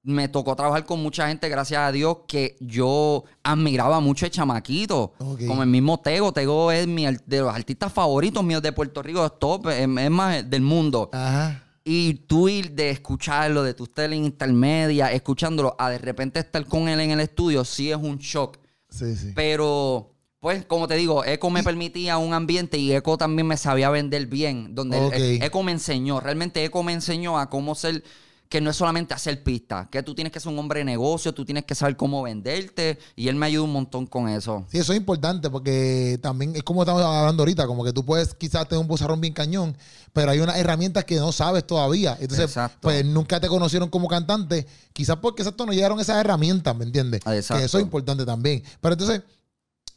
me tocó trabajar con mucha gente, gracias a Dios, que yo admiraba mucho de chamaquito. Como el mismo Tego. Tego es mi, de los artistas favoritos míos de Puerto Rico, es top, es, es más del mundo. Ajá. Y tú ir de escucharlo, de tu en intermedia, escuchándolo, a de repente estar con él en el estudio, sí es un shock. Sí, sí. Pero, pues, como te digo, Eco me permitía un ambiente y Eco también me sabía vender bien. Donde. Eco me enseñó, realmente Eco me enseñó a cómo ser, que no es solamente hacer pistas, que tú tienes que ser un hombre de negocio, tú tienes que saber cómo venderte. Y él me ayudó un montón con eso. Sí, eso es importante porque también es como estamos hablando ahorita, como que tú puedes quizás tener un bozarrón bien cañón, pero hay unas herramientas que no sabes todavía. Entonces, Exacto. pues nunca te conocieron como cantante, quizás porque exacto no llegaron esas herramientas, ¿me entiendes? Exacto. Que eso es importante también. Pero entonces,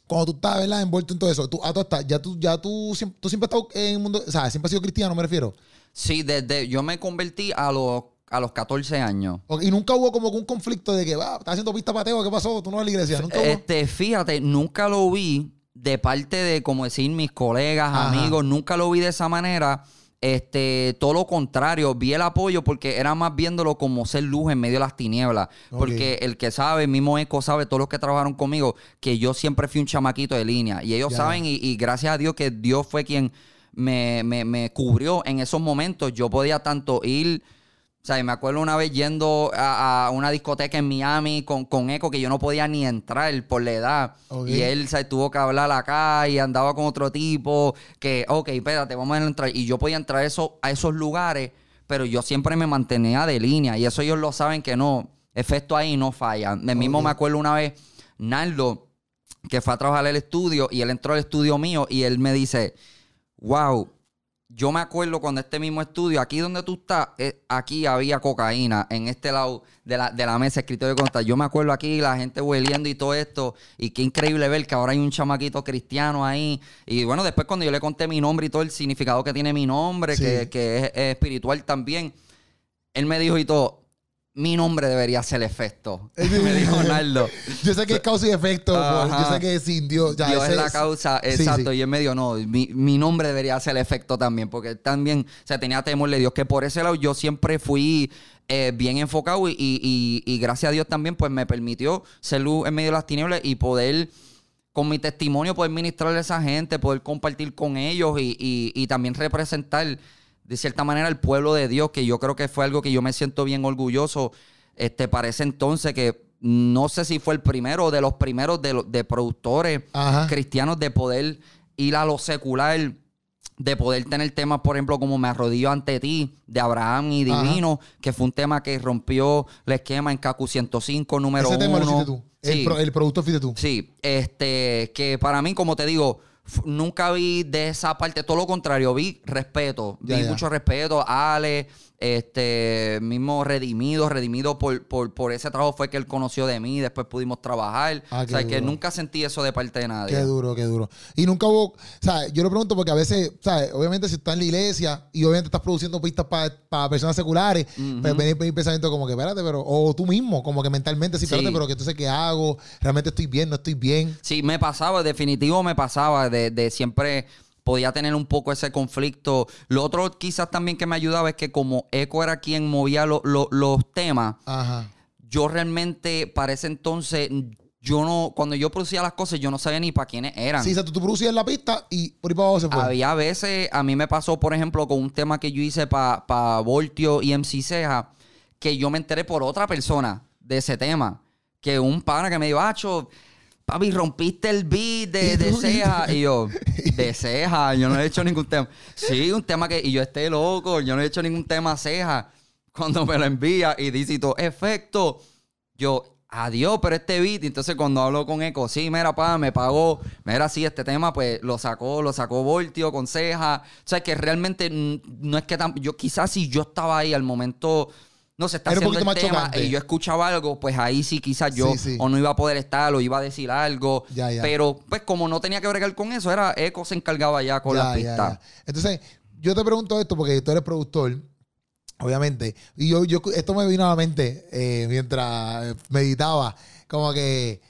cuando tú estás, ¿verdad? Envuelto en todo eso, tú, ah, tú estás, ya tú, ya tú, siempre, tú siempre has estado en el mundo, o sea, siempre has sido cristiano, me refiero. Sí, desde yo me convertí a los, a los 14 años. Y nunca hubo como un conflicto de que, va, estás haciendo pista pateo, ¿qué pasó? Tú no vas a la iglesia. Nunca hubo. Este, fíjate, nunca lo vi de parte de, como decir, mis colegas, Ajá. amigos, nunca lo vi de esa manera. Este, todo lo contrario, vi el apoyo porque era más viéndolo como ser luz en medio de las tinieblas. Porque el que sabe, el mismo Eco sabe, todos los que trabajaron conmigo, que yo siempre fui un chamaquito de línea. Y ellos saben, y, y gracias a Dios que Dios fue quien me, me- me cubrió en esos momentos. Yo podía tanto ir O sea, y me acuerdo una vez yendo a, a una discoteca en Miami con, con Eco que yo no podía ni entrar por la edad. Y él se tuvo que hablar acá y andaba con otro tipo que, ok, espérate, vamos a entrar. Y yo podía entrar eso, a esos lugares, pero yo siempre me mantenía de línea. Y eso ellos lo saben que no, efecto ahí no falla. De mismo me acuerdo una vez, Naldo, que fue a trabajar al estudio y él entró al estudio mío y él me dice, wow, yo me acuerdo cuando este mismo estudio, aquí donde tú estás, eh, aquí había cocaína en este lado de la, de la mesa, escritorio de contar. Yo me acuerdo aquí la gente hueliendo y todo esto. Y qué increíble ver que ahora hay un chamaquito cristiano ahí. Y bueno, después cuando yo le conté mi nombre y todo el significado que tiene mi nombre, Sí. que, que es, es espiritual también, él me dijo y todo, mi nombre debería ser efecto. *laughs* me dijo Naldo. Yo sé que es causa y efecto. Ajá. yo sé que sin Dios. Ya, Dios ese es la causa, exacto. sí. Y él me dijo, no, mi, mi nombre debería ser efecto también, porque él también, o sea, tenía temor de Dios, que por ese lado yo siempre fui eh, bien enfocado y, y- y- y gracias a Dios también, pues me permitió ser luz en medio de las tinieblas y poder, con mi testimonio, poder ministrarle a esa gente, poder compartir con ellos y, y- y también representar de cierta manera el pueblo de Dios, que yo creo que fue algo que yo me siento bien orgulloso este, para ese entonces, que no sé si fue el primero o de los primeros de, de productores Ajá. cristianos de poder ir a lo secular, de poder tener temas, por ejemplo, como Me arrodillo ante ti, de Abraham y Ajá. Divino, que fue un tema que rompió el esquema en KQ 105, número Ese tema lo uno. hiciste tú. El, Sí. pro- el producto fuiste tú. Sí, este, que para mí, como te digo, nunca vi de esa parte, todo lo contrario, vi respeto, Ya, vi ya. mucho respeto, Ale, este, mismo Redimido, Redimido por, por, por ese trabajo fue que él conoció de mí, después pudimos trabajar, Ah, o sea, que nunca sentí eso de parte de nadie. Qué duro, qué duro. Y nunca hubo, o sea, yo lo pregunto porque a veces, ¿sabes? Obviamente si estás en la iglesia y obviamente estás produciendo pistas para personas seculares, pues venir venir pensamiento como que, espérate, pero, o tú mismo, como que mentalmente, sí, Sí. espérate, pero que entonces, ¿qué hago? ¿Realmente estoy bien? ¿No estoy bien? Sí, me pasaba, definitivo me pasaba, de, de siempre podía tener un poco ese conflicto. Lo otro quizás también que me ayudaba es que como Eco era quien movía lo- lo- los temas, Ajá. yo realmente para ese entonces, yo no, cuando yo producía las cosas, yo no sabía ni para quiénes eran. Sí, o sea, tú, tú producías la pista y por ahí para abajo se fue. Había veces, a mí me pasó, por ejemplo, con un tema que yo hice para Voltio y MC Ceja, que yo me enteré por otra persona de ese tema. Que un pana que me dijo, Acho, papi, rompiste el beat de. Ceja. Y yo, de Ceja, yo no he hecho ningún tema. Sí, un tema que, y yo esté loco, yo no he hecho ningún tema Ceja. Cuando me lo envía y dice, todo, efecto, yo, adiós, pero este beat. Y Entonces, cuando hablo con Eco, sí, mira, pa, me pagó. Mira, sí, este tema, pues lo sacó, lo sacó Voltio con ceja. O sea, que realmente no es que tan. Yo, quizás si yo estaba ahí al momento. No se está Era un haciendo el más tema chocante. y yo escuchaba algo, pues ahí sí quizás yo Sí, sí. o no iba a poder estar o iba a decir algo. Ya, ya. Pero pues como no tenía que bregar con eso, era Eco se encargaba ya con las pistas. Entonces, yo te pregunto esto porque tú eres productor, obviamente. Y yo, yo esto me vino a la mente eh, mientras eh, meditaba. Como que.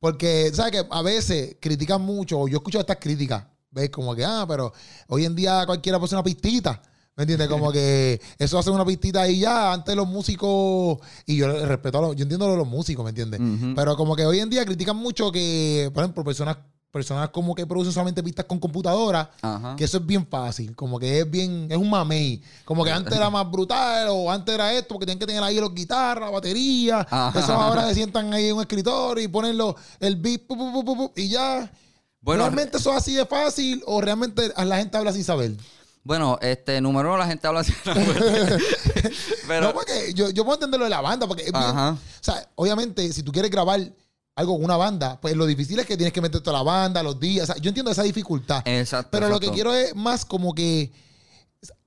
Porque, ¿sabes que A veces critican mucho, o yo escucho estas críticas. ¿Ves? Como que, ah, pero hoy en día cualquiera puede una pistita. ¿Me entiendes? Como que eso hace una pistita y ya. Antes los músicos. Y yo respeto a los. Yo entiendo de los músicos, ¿me entiendes? Pero como que hoy en día critican mucho que, por ejemplo, personas, personas como que producen solamente pistas con computadora. Ajá. Que eso es bien fácil, como que es bien, es un mamey. Como que antes era más brutal, o antes era esto, porque tenían que tener ahí los guitarras, batería. Ajá. Esos ahora se sientan ahí en un escritorio y ponen los- el beat, pu, pu, pu, pu, pu, y ya. Bueno, ¿Realmente eso es así de fácil o realmente a la gente habla sin saber? Bueno, este, número uno, la gente habla así. *laughs* Pero, no, porque yo, yo puedo entender lo de la banda, porque es bien- Ajá. o sea, obviamente, si tú quieres grabar algo con una banda, pues lo difícil es que tienes que meter toda la banda, los días. O sea, yo entiendo esa dificultad. Exacto. Pero lo que quiero es más como que,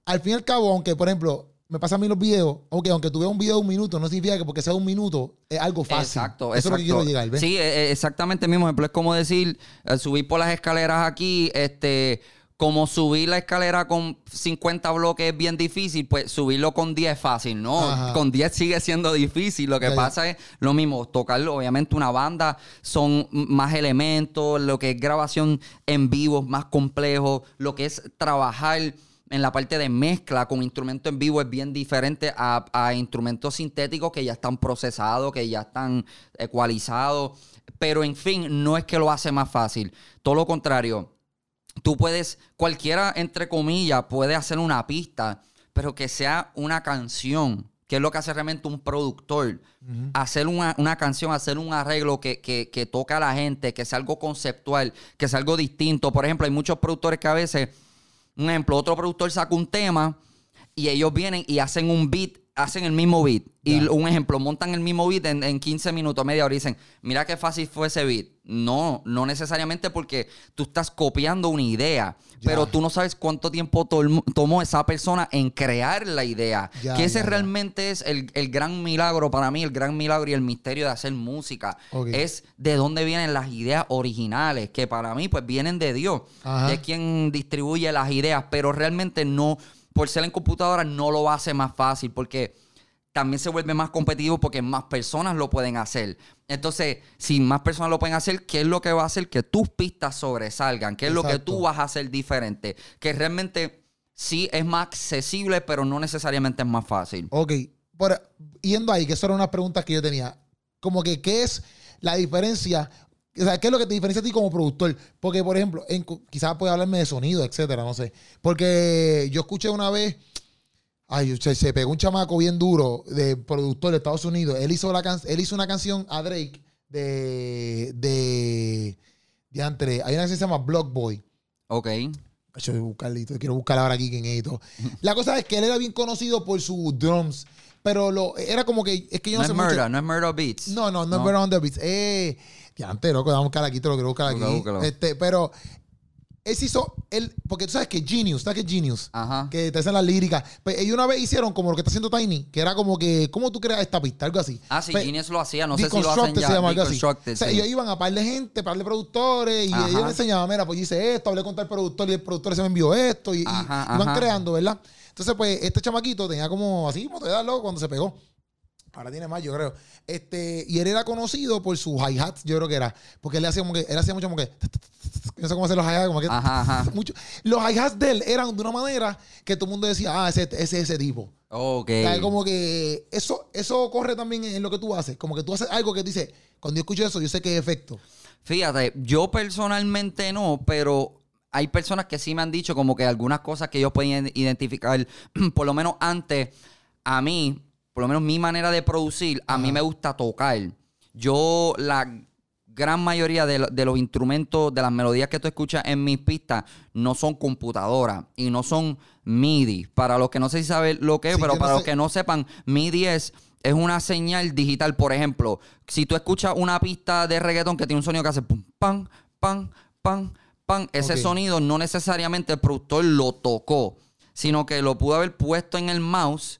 al fin y al cabo, aunque por ejemplo, me pasa a mí los videos, aunque aunque tú veas un video de un minuto, no significa que porque sea un minuto es algo fácil. Exacto, Eso es lo que quiero llegar, ¿ves? Sí, eh, eh, exactamente el mismo ejemplo. Es como decir, eh, subir por las escaleras aquí, este, como subir la escalera con 50 bloques es bien difícil, pues subirlo con 10 es fácil, ¿no? Ajá. Con 10 sigue siendo difícil. Lo que Ya, ya. pasa es lo mismo, tocarlo, obviamente una banda son más elementos, lo que es grabación en vivo es más complejo, lo que es trabajar en la parte de mezcla con instrumentos en vivo es bien diferente a, a instrumentos sintéticos que ya están procesados, que ya están ecualizados. Pero en fin, no es que lo hace más fácil. Todo lo contrario. Tú puedes, cualquiera, entre comillas, puede hacer una pista, pero que sea una canción que es lo que hace realmente un productor. Hacer una, una canción, hacer un arreglo que, que, que toca a la gente, que sea algo conceptual, que sea algo distinto. Por ejemplo, hay muchos productores que a veces, un ejemplo, otro productor saca un tema y ellos vienen y hacen un beat hacen el mismo beat. Y un ejemplo, montan el mismo beat en, en 15 minutos, media hora y dicen, mira qué fácil fue ese beat. No, no necesariamente porque tú estás copiando una idea, pero tú no sabes cuánto tiempo tomó esa persona en crear la idea. Que ese realmente es el, el gran milagro para mí, el gran milagro y el misterio de hacer música. Es de dónde vienen las ideas originales, que para mí pues vienen de Dios. Ajá. Es quien distribuye las ideas, pero realmente no, por ser en computadora, no lo hace más fácil, porque también se vuelve más competitivo porque más personas lo pueden hacer. Entonces, si más personas lo pueden hacer, ¿qué es lo que va a hacer que tus pistas sobresalgan? ¿Qué es lo que tú vas a hacer diferente? Que realmente sí es más accesible, pero no necesariamente es más fácil. Ok, por, yendo ahí, que eso era una pregunta que yo tenía. Como que, ¿qué es la diferencia? O sea, ¿qué es lo que te diferencia a ti como productor? Porque, por ejemplo, en, quizás puede hablarme de sonido, etcétera, no sé. Porque yo escuché una vez, ay, se, se pegó un chamaco bien duro de productor de Estados Unidos. Él hizo, la can- él hizo una canción a Drake de, de, de entre, hay una canción que se llama Block Boy. Ok. Yo voy a buscarle quiero buscar ahora aquí quién es y todo. La cosa es que él era bien conocido por sus drums, pero lo, era como que, es que yo No, no, es Murder, mucho. no es Murder Beats. No, no, no, es on the Beats. Eh, ya, antes, loco, vamos a buscar aquí, te lo quiero buscar aquí. Búscalo, búscalo. Este, pero él hizo, él, porque tú sabes que Genius, ¿sabes qué es Genius? Ajá. Que te hacen las líricas. Pues ellos una vez hicieron como lo que está haciendo Tiny, que era como que, ¿cómo tú creas esta pista? Algo así. Ah, sí, Pues, Genius lo hacía. No sé si lo hacen ya. se llama algo así. O sea, sí. ellos iban a par de gente, par de productores, y Ajá. ellos le enseñaban, mira, pues yo hice esto, hablé con tal productor y el productor se me envió esto, y, y Ajá, iban creando, ¿verdad? Entonces, pues, este chamaquito tenía como así, como te da loco cuando se pegó. Ahora tiene más, yo creo. Este, y él era conocido por sus hi-hats, yo creo que era. Porque él hacía como que, él hacía mucho como que. No sé cómo hacer los hi-hats, como que. Ajá, ajá. mucho. Los hi-hats de él eran de una manera que todo el mundo decía, ah, ese es ese tipo. Ok. O sea, como que eso, eso corre también en lo que tú haces. Como que tú haces algo que dices, cuando yo escucho eso, yo sé que es efecto. Fíjate, yo personalmente no, pero hay personas que sí me han dicho como que algunas cosas que ellos pueden identificar, *clears throat* por lo menos antes, a mí, por lo menos mi manera de producir, a mí me gusta tocar. Yo, la gran mayoría de, lo- de los instrumentos, de las melodías que tú escuchas en mis pistas, no son computadoras y no son MIDI. Para los que no sé si saben lo que es, Sí, pero no para los sé. que no sepan, MIDI es, es una señal digital. Por ejemplo, si tú escuchas una pista de reggaetón que tiene un sonido que hace pum, pam, pam, pam, pam, ese sonido no necesariamente el productor lo tocó, sino que lo pudo haber puesto en el mouse,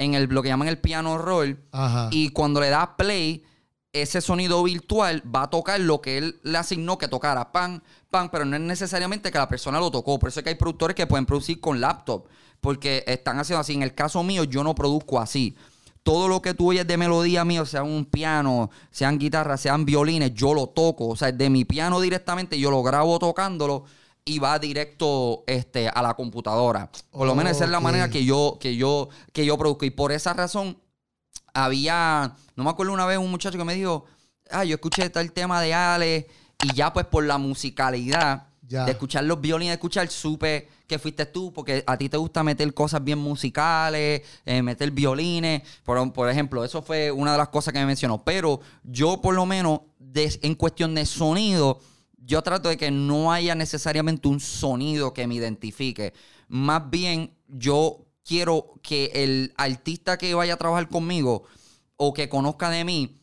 en el, lo que llaman el piano roll, Ajá. y cuando le da play, ese sonido virtual va a tocar lo que él le asignó que tocara, pan, pan, pero no es necesariamente que la persona lo tocó. Por eso es que hay productores que pueden producir con laptop, porque están haciendo así. En el caso mío, yo no produzco así. Todo lo que tú oyes de melodía mío, sea un piano, sean guitarras, sean violines, yo lo toco. O sea, de mi piano directamente, yo lo grabo tocándolo y va directo este, a la computadora. Por lo menos esa es la manera que yo, que yo, que yo produzco. Y por esa razón, había, no me acuerdo una vez un muchacho que me dijo, ah, yo escuché tal tema de Ale y ya pues por la musicalidad Ya. de escuchar los violines, de escuchar, supe que fuiste tú porque a ti te gusta meter cosas bien musicales, eh, meter violines, por, por ejemplo, eso fue una de las cosas que me mencionó, pero yo por lo menos de- en cuestión de sonido, yo trato de que no haya necesariamente un sonido que me identifique. Más bien, yo quiero que el artista que vaya a trabajar conmigo o que conozca de mí,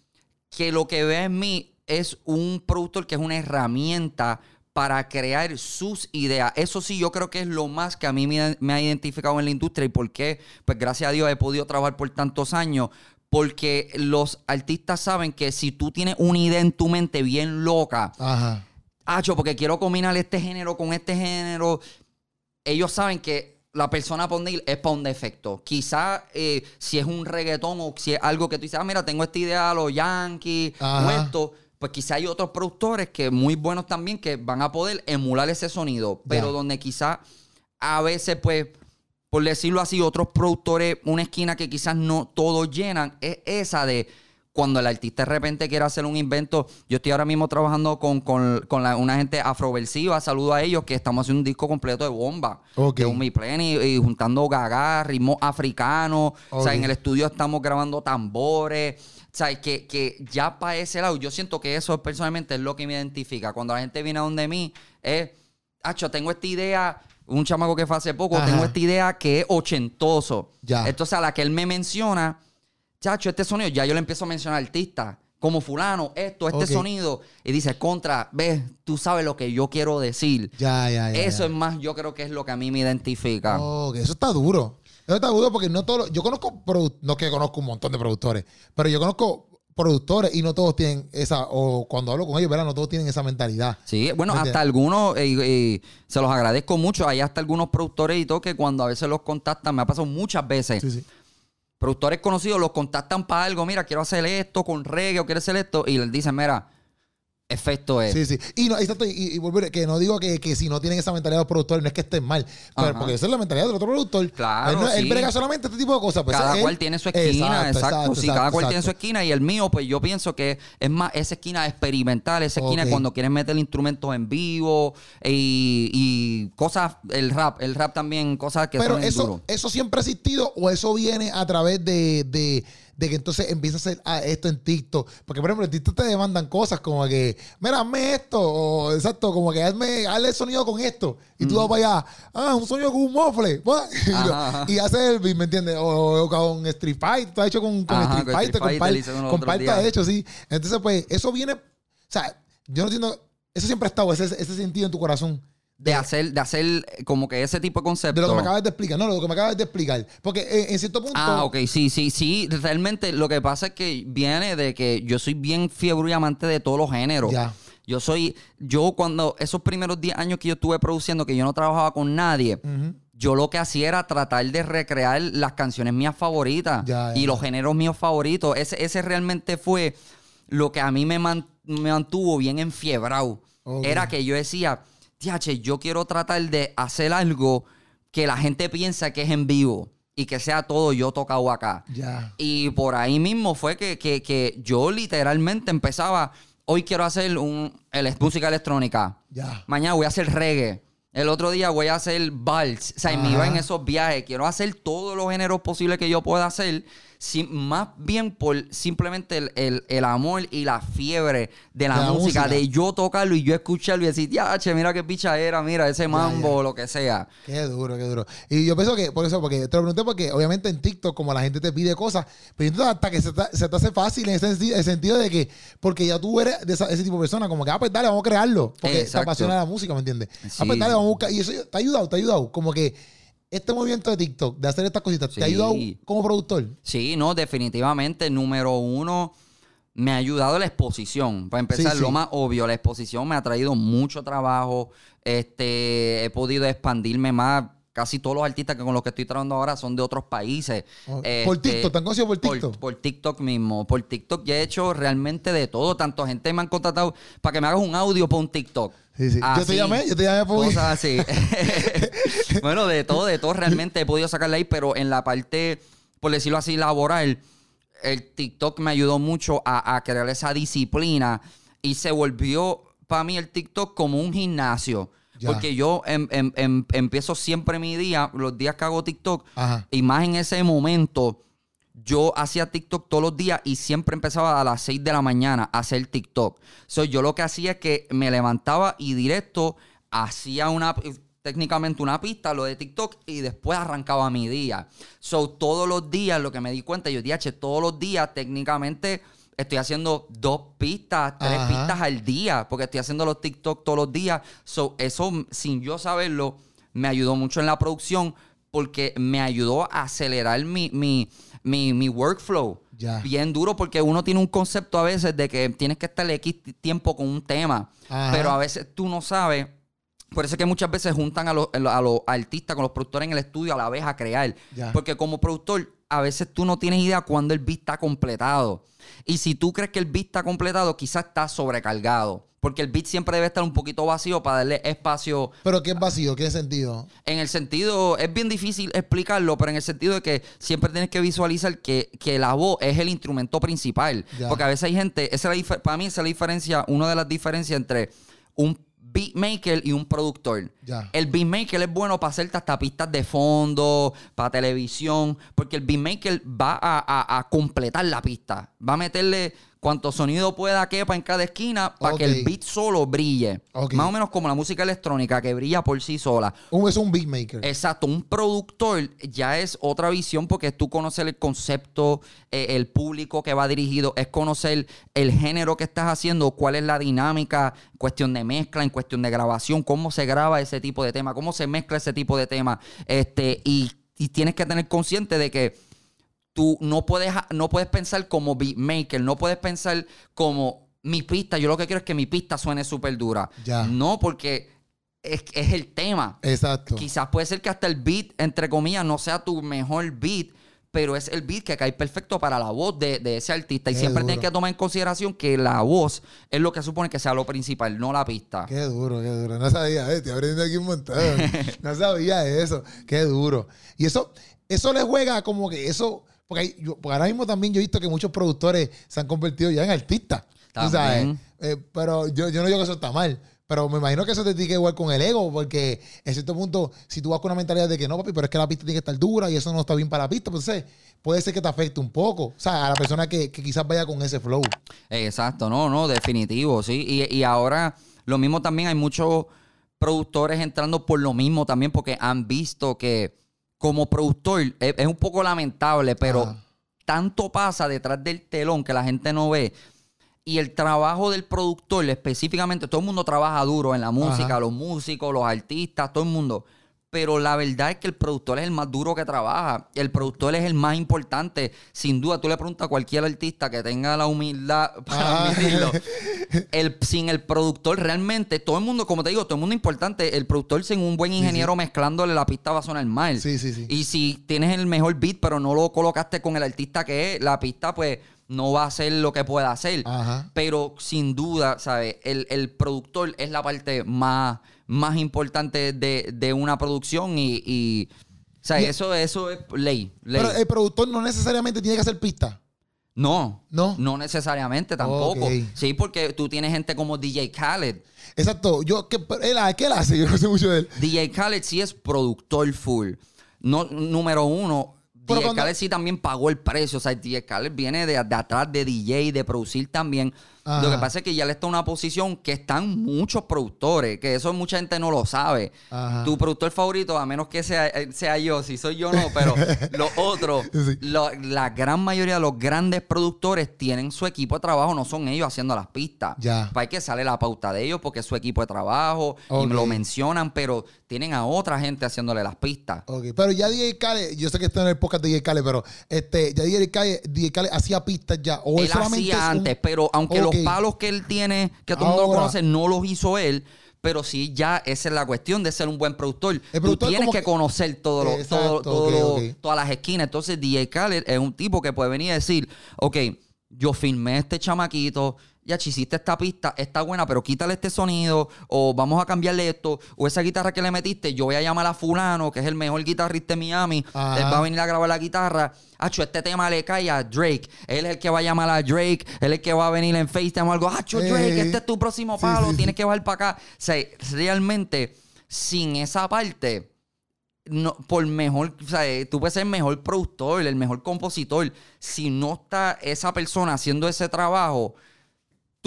que lo que vea en mí es un productor que es una herramienta para crear sus ideas. Eso sí, yo creo que es lo más que a mí me, me ha identificado en la industria y por qué, pues gracias a Dios he podido trabajar por tantos años. Porque los artistas saben que si tú tienes una idea en tu mente bien loca, Ajá. Hacho, porque quiero combinar este género con este género. Ellos saben que la persona para ir es para un defecto. Quizá eh, si es un reggaetón o si es algo que tú dices, ah, mira, tengo esta idea a los Yankees o esto, pues quizá hay otros productores que muy buenos también que van a poder emular ese sonido. Pero donde quizá a veces, pues, por decirlo así, otros productores, una esquina que quizás no todos llenan, es esa de cuando el artista de repente quiere hacer un invento, yo estoy ahora mismo trabajando con, con, con la- una gente afroversiva, saludo a ellos, que estamos haciendo un disco completo de bomba. Ok. De un Mi Plenty, y juntando gaga, ritmos africanos. O sea, en el estudio estamos grabando tambores. O sea, que, que ya para ese lado, yo siento que eso personalmente es lo que me identifica. Cuando la gente viene a donde mí, es, Hacho, tengo esta idea, un chamaco que fue hace poco, Ajá. tengo esta idea que es ochentoso. Ya. Entonces, a la que él me menciona, chacho, este sonido, ya yo le empiezo a mencionar artistas. Como fulano, esto, este sonido. Y dice, contra, ves, tú sabes lo que yo quiero decir. Ya, ya, ya. Eso ya. es más, yo creo que es lo que a mí me identifica. Ok, eso está duro. Eso está duro porque no todos. Yo conozco. No que conozco un montón de productores, pero yo conozco productores y no todos tienen esa. O cuando hablo con ellos, ¿verdad? No todos tienen esa mentalidad. Sí, bueno, ¿Me hasta algunos, eh, eh, se los agradezco mucho. Hay hasta algunos productores y todo que cuando a veces los contactan, me ha pasado muchas veces. Sí, sí. Productores conocidos los contactan para algo, mira, quiero hacer esto con reggae o quiero hacer esto, y les dicen, mira, efecto es. Sí, sí. Y, no, exacto, y, y volver, que no digo que, que si no tienen esa mentalidad los productores, no es que estén mal. Pero porque esa es la mentalidad del otro productor. Claro, Él, no- él sí. brega solamente este tipo de cosas. pues, cada él- cual tiene su esquina, exacto. sí, cada cual tiene su esquina y el mío, pues yo pienso que es más esa esquina experimental, esa esquina cuando quieren meter instrumentos en vivo y, y cosas, el rap, el rap también, cosas que Pero son eso, duro. eso siempre ha existido o eso viene a través de, de, de que entonces empieza a hacer ah, esto en TikTok. Porque, por ejemplo, en TikTok te demandan cosas como que, mira, hazme esto, o exacto, como que hazme, hazle el sonido con esto. Y tú vas para allá, ah, un sonido con un mofle. *laughs* Y, y hace el beat, ¿me entiendes? O, o con Street Fighter, tú has hecho con, con Ajá, Street Fighter, Street con, días. de hecho, sí. Entonces, pues, eso viene, o sea, yo no entiendo, eso siempre ha estado, ese, ese sentido en tu corazón. De hacer, de hacer como que ese tipo de concepto. De lo que me acabas de explicar, no, lo que me acabas de explicar. Porque eh, en cierto punto. Ah, ok, sí, sí, sí. Realmente lo que pasa es que viene de que yo soy bien fiebre y amante de todos los géneros. Ya. Yo soy, yo cuando esos primeros 10 años que yo estuve produciendo, que yo no trabajaba con nadie, yo lo que hacía era tratar de recrear las canciones mías favoritas Ya, ya, y los géneros míos favoritos. Ese, ese realmente fue lo que a mí me, man- me mantuvo bien enfiebrado. Ok. Era que yo decía, tiache, yo quiero tratar de hacer algo que la gente piensa que es en vivo y que sea todo yo tocado acá. Y por ahí mismo fue que, que- que yo literalmente empezaba, hoy quiero hacer un, el- música electrónica, mañana voy a hacer reggae, el otro día voy a hacer vals, o sea, me iba en esos viajes, quiero hacer todos los géneros posibles que yo pueda hacer, sin- más bien por simplemente el, el- el amor y la fiebre de la, De la música, de yo tocarlo y yo escucharlo y decir, ya, che, mira qué picha era, mira ese mambo o lo que sea. Qué duro, qué duro. Y yo pienso que, por eso, porque te lo pregunté porque obviamente en TikTok, como la gente te pide cosas, pero entonces hasta que se te, se te hace fácil en ese el sentido de que, porque ya tú eres de esa- ese tipo de persona, como que, ah, pues dale, vamos a crearlo, porque te Exacto. apasiona la música, ¿me entiendes? Ah, pues Sí. dale, vamos a buscar. Y eso te ha ayudado, te ha ayudado. Como que este movimiento de TikTok, de hacer estas cositas, ¿te ha ayudado como productor? Sí, no, definitivamente, número uno, me ha ayudado la exposición. Para empezar, Sí, lo más obvio, la exposición me ha traído mucho trabajo. Este, he podido expandirme más. Casi todos los artistas que con los que estoy trabajando ahora son de otros países. Oh, Este, por TikTok, ¿te han conocido por TikTok? Por, TikTok mismo. Por TikTok ya he hecho realmente de todo. Tanto gente me han contratado para que me hagas un audio para un TikTok. Sí, sí. Yo te llamé, yo te llamé por Cosas así. *laughs* *laughs* bueno, de todo, de todo realmente he podido sacarle ahí, pero en la parte, por decirlo así, laboral, el TikTok me ayudó mucho a, a crear esa disciplina y se volvió para mí el TikTok como un gimnasio. Ya. Porque yo em- em- em- empiezo siempre mi día, los días que hago TikTok, Ajá. y más en ese momento, yo hacía TikTok todos los días y siempre empezaba a las 6 de la mañana a hacer TikTok. So, yo lo que hacía es que me levantaba y directo hacía una técnicamente una pista, lo de TikTok, y después arrancaba mi día. So, todos los días, lo que me di cuenta, yo dije, todos los días técnicamente estoy haciendo dos pistas, tres Ajá. pistas al día, porque estoy haciendo los TikTok todos los días. So, eso, sin yo saberlo, me ayudó mucho en la producción porque me ayudó a acelerar mi, mi, mi, mi workflow. Ya. Bien duro porque uno tiene un concepto a veces de que tienes que estar X tiempo con un tema, Ajá. pero a veces tú no sabes. Por eso es que muchas veces juntan a los, a los artistas con los productores en el estudio a la vez a crear. Porque como productor, a veces tú no tienes idea cuándo el beat está completado. Y si tú crees que el beat está completado, quizás está sobrecargado. Porque el beat siempre debe estar un poquito vacío para darle espacio. Pero ¿qué es vacío? ¿Qué sentido? En el sentido, es bien difícil explicarlo, pero en el sentido de que siempre tienes que visualizar que, que la voz es el instrumento principal. Ya. Porque a veces hay gente, esa es la para mí esa es la diferencia, una de las diferencias entre un beatmaker y un productor. Ya. El beatmaker es bueno para hacerte hasta pistas de fondo, para televisión, porque el beatmaker va a, a- a completar la pista. Va a meterle cuanto sonido pueda quepa en cada esquina para que el beat solo brille. Más o menos como la música electrónica que brilla por sí sola. Un, es un beatmaker. Exacto, un productor ya es otra visión porque es tú conocer el concepto, eh, el público que va dirigido, es conocer el género que estás haciendo, cuál es la dinámica, en cuestión de mezcla, en cuestión de grabación, cómo se graba ese tipo de tema, cómo se mezcla ese tipo de tema. Este, y, y tienes que tener consciente de que tú no puedes, no puedes pensar como beatmaker, no puedes pensar como mi pista. Yo lo que quiero es que mi pista suene súper dura. Ya. No, porque es, es el tema. Exacto. Quizás puede ser que hasta el beat, entre comillas, no sea tu mejor beat, pero es el beat que cae perfecto para la voz de, de ese artista. Y Qué siempre duro. tienes que tomar en consideración que la voz es lo que supone que sea lo principal, no la pista. Qué duro, qué duro. No sabía, eh, estoy aprendiendo aquí un montón. *laughs* No sabía eso. Qué duro. Y eso, eso le juega como que eso. Porque, hay- yo- porque ahora mismo también yo he visto que muchos productores se han convertido ya en artistas. tú sabes. Eh, pero yo, yo no digo que eso está mal. Pero me imagino que eso te tiene que igual con el ego, porque en cierto punto, si tú vas con una mentalidad de que no, papi, pero es que la pista tiene que estar dura y eso no está bien para la pista, pues puede ser que te afecte un poco. O sea, a la persona que, que quizás vaya con ese flow. Exacto, no, no, definitivo, sí. Y, y ahora lo mismo también hay muchos productores entrando por lo mismo también porque han visto que como productor es, es un poco lamentable, pero Ajá. tanto pasa detrás del telón que la gente no ve. Y el trabajo del productor específicamente, todo el mundo trabaja duro en la música, Ajá. los músicos, los artistas, todo el mundo. Pero la verdad es que el productor es el más duro que trabaja. El productor es el más importante. Sin duda, tú le preguntas a cualquier artista que tenga la humildad *laughs* para Ah. admitirlo. *laughs* El, sin el productor, realmente, todo el mundo, como te digo, todo el mundo es importante. El productor, sin un buen ingeniero mezclándole la pista, va a sonar mal. Sí, sí, sí. Y si tienes el mejor beat, pero no lo colocaste con el artista que es, la pista, pues no va a ser lo que pueda hacer. Ajá. Pero sin duda, ¿sabes? El, el productor es la parte más, más importante de, de una producción y, y o sea, Y- eso, eso es ley. ley. Pero el productor no necesariamente tiene que hacer pista. no, ¿No? no necesariamente tampoco. Sí, porque tú tienes gente como DJ Khaled. Exacto. Yo, ¿qué, pero él, ¿qué él hace? *laughs* Yo no sé mucho de él. DJ Khaled sí es productor full. No, número uno, Pero cuando- sí también pagó el precio. O sea, DJ Khaled viene de, de atrás de DJ, de producir también. Ajá. Lo que pasa es que ya le está en una posición que están muchos productores, que eso mucha gente no lo sabe. Ajá. Tu productor favorito, a menos que sea, eh, sea yo, si soy yo no, pero *laughs* los otros, Sí. lo- la gran mayoría de los grandes productores tienen su equipo de trabajo, no son ellos haciendo las pistas. Ya. Para que sale la pauta de ellos porque es su equipo de trabajo Ok. y lo mencionan, pero tienen a otra gente haciéndole las pistas. Ok, pero ya DJ Khaled, yo sé que está en el podcast de DJ Khaled, pero este, ya DJ Khaled, DJ Khaled hacía pistas ya. O él solamente hacía un- antes, pero aunque Ok. los palos que él tiene, que todo el mundo lo conoce, no los hizo él. Pero sí, ya esa es la cuestión de ser un buen productor. Tú tienes que, conocer todo lo- Exacto, todo, todo todas las esquinas. Entonces, DJ Khaled es un tipo que puede venir a decir, ok, yo filmé este chamaquito, ya hiciste esta pista, está buena, pero quítale este sonido, o vamos a cambiarle esto, o esa guitarra que le metiste, yo voy a llamar a fulano, que es el mejor guitarrista de Miami, Ajá. él va a venir a grabar la guitarra, Hacho, este tema le cae a Drake, él es el que va a llamar a Drake, él es el que va a venir en FaceTime o algo, Hacho, Drake, Eh, este es tu próximo palo, sí, sí. tienes que bajar para acá. O sea, realmente, sin esa parte, no, por mejor, o sea, eh, tú puedes ser el mejor productor, el mejor compositor. Si no está esa persona haciendo ese trabajo,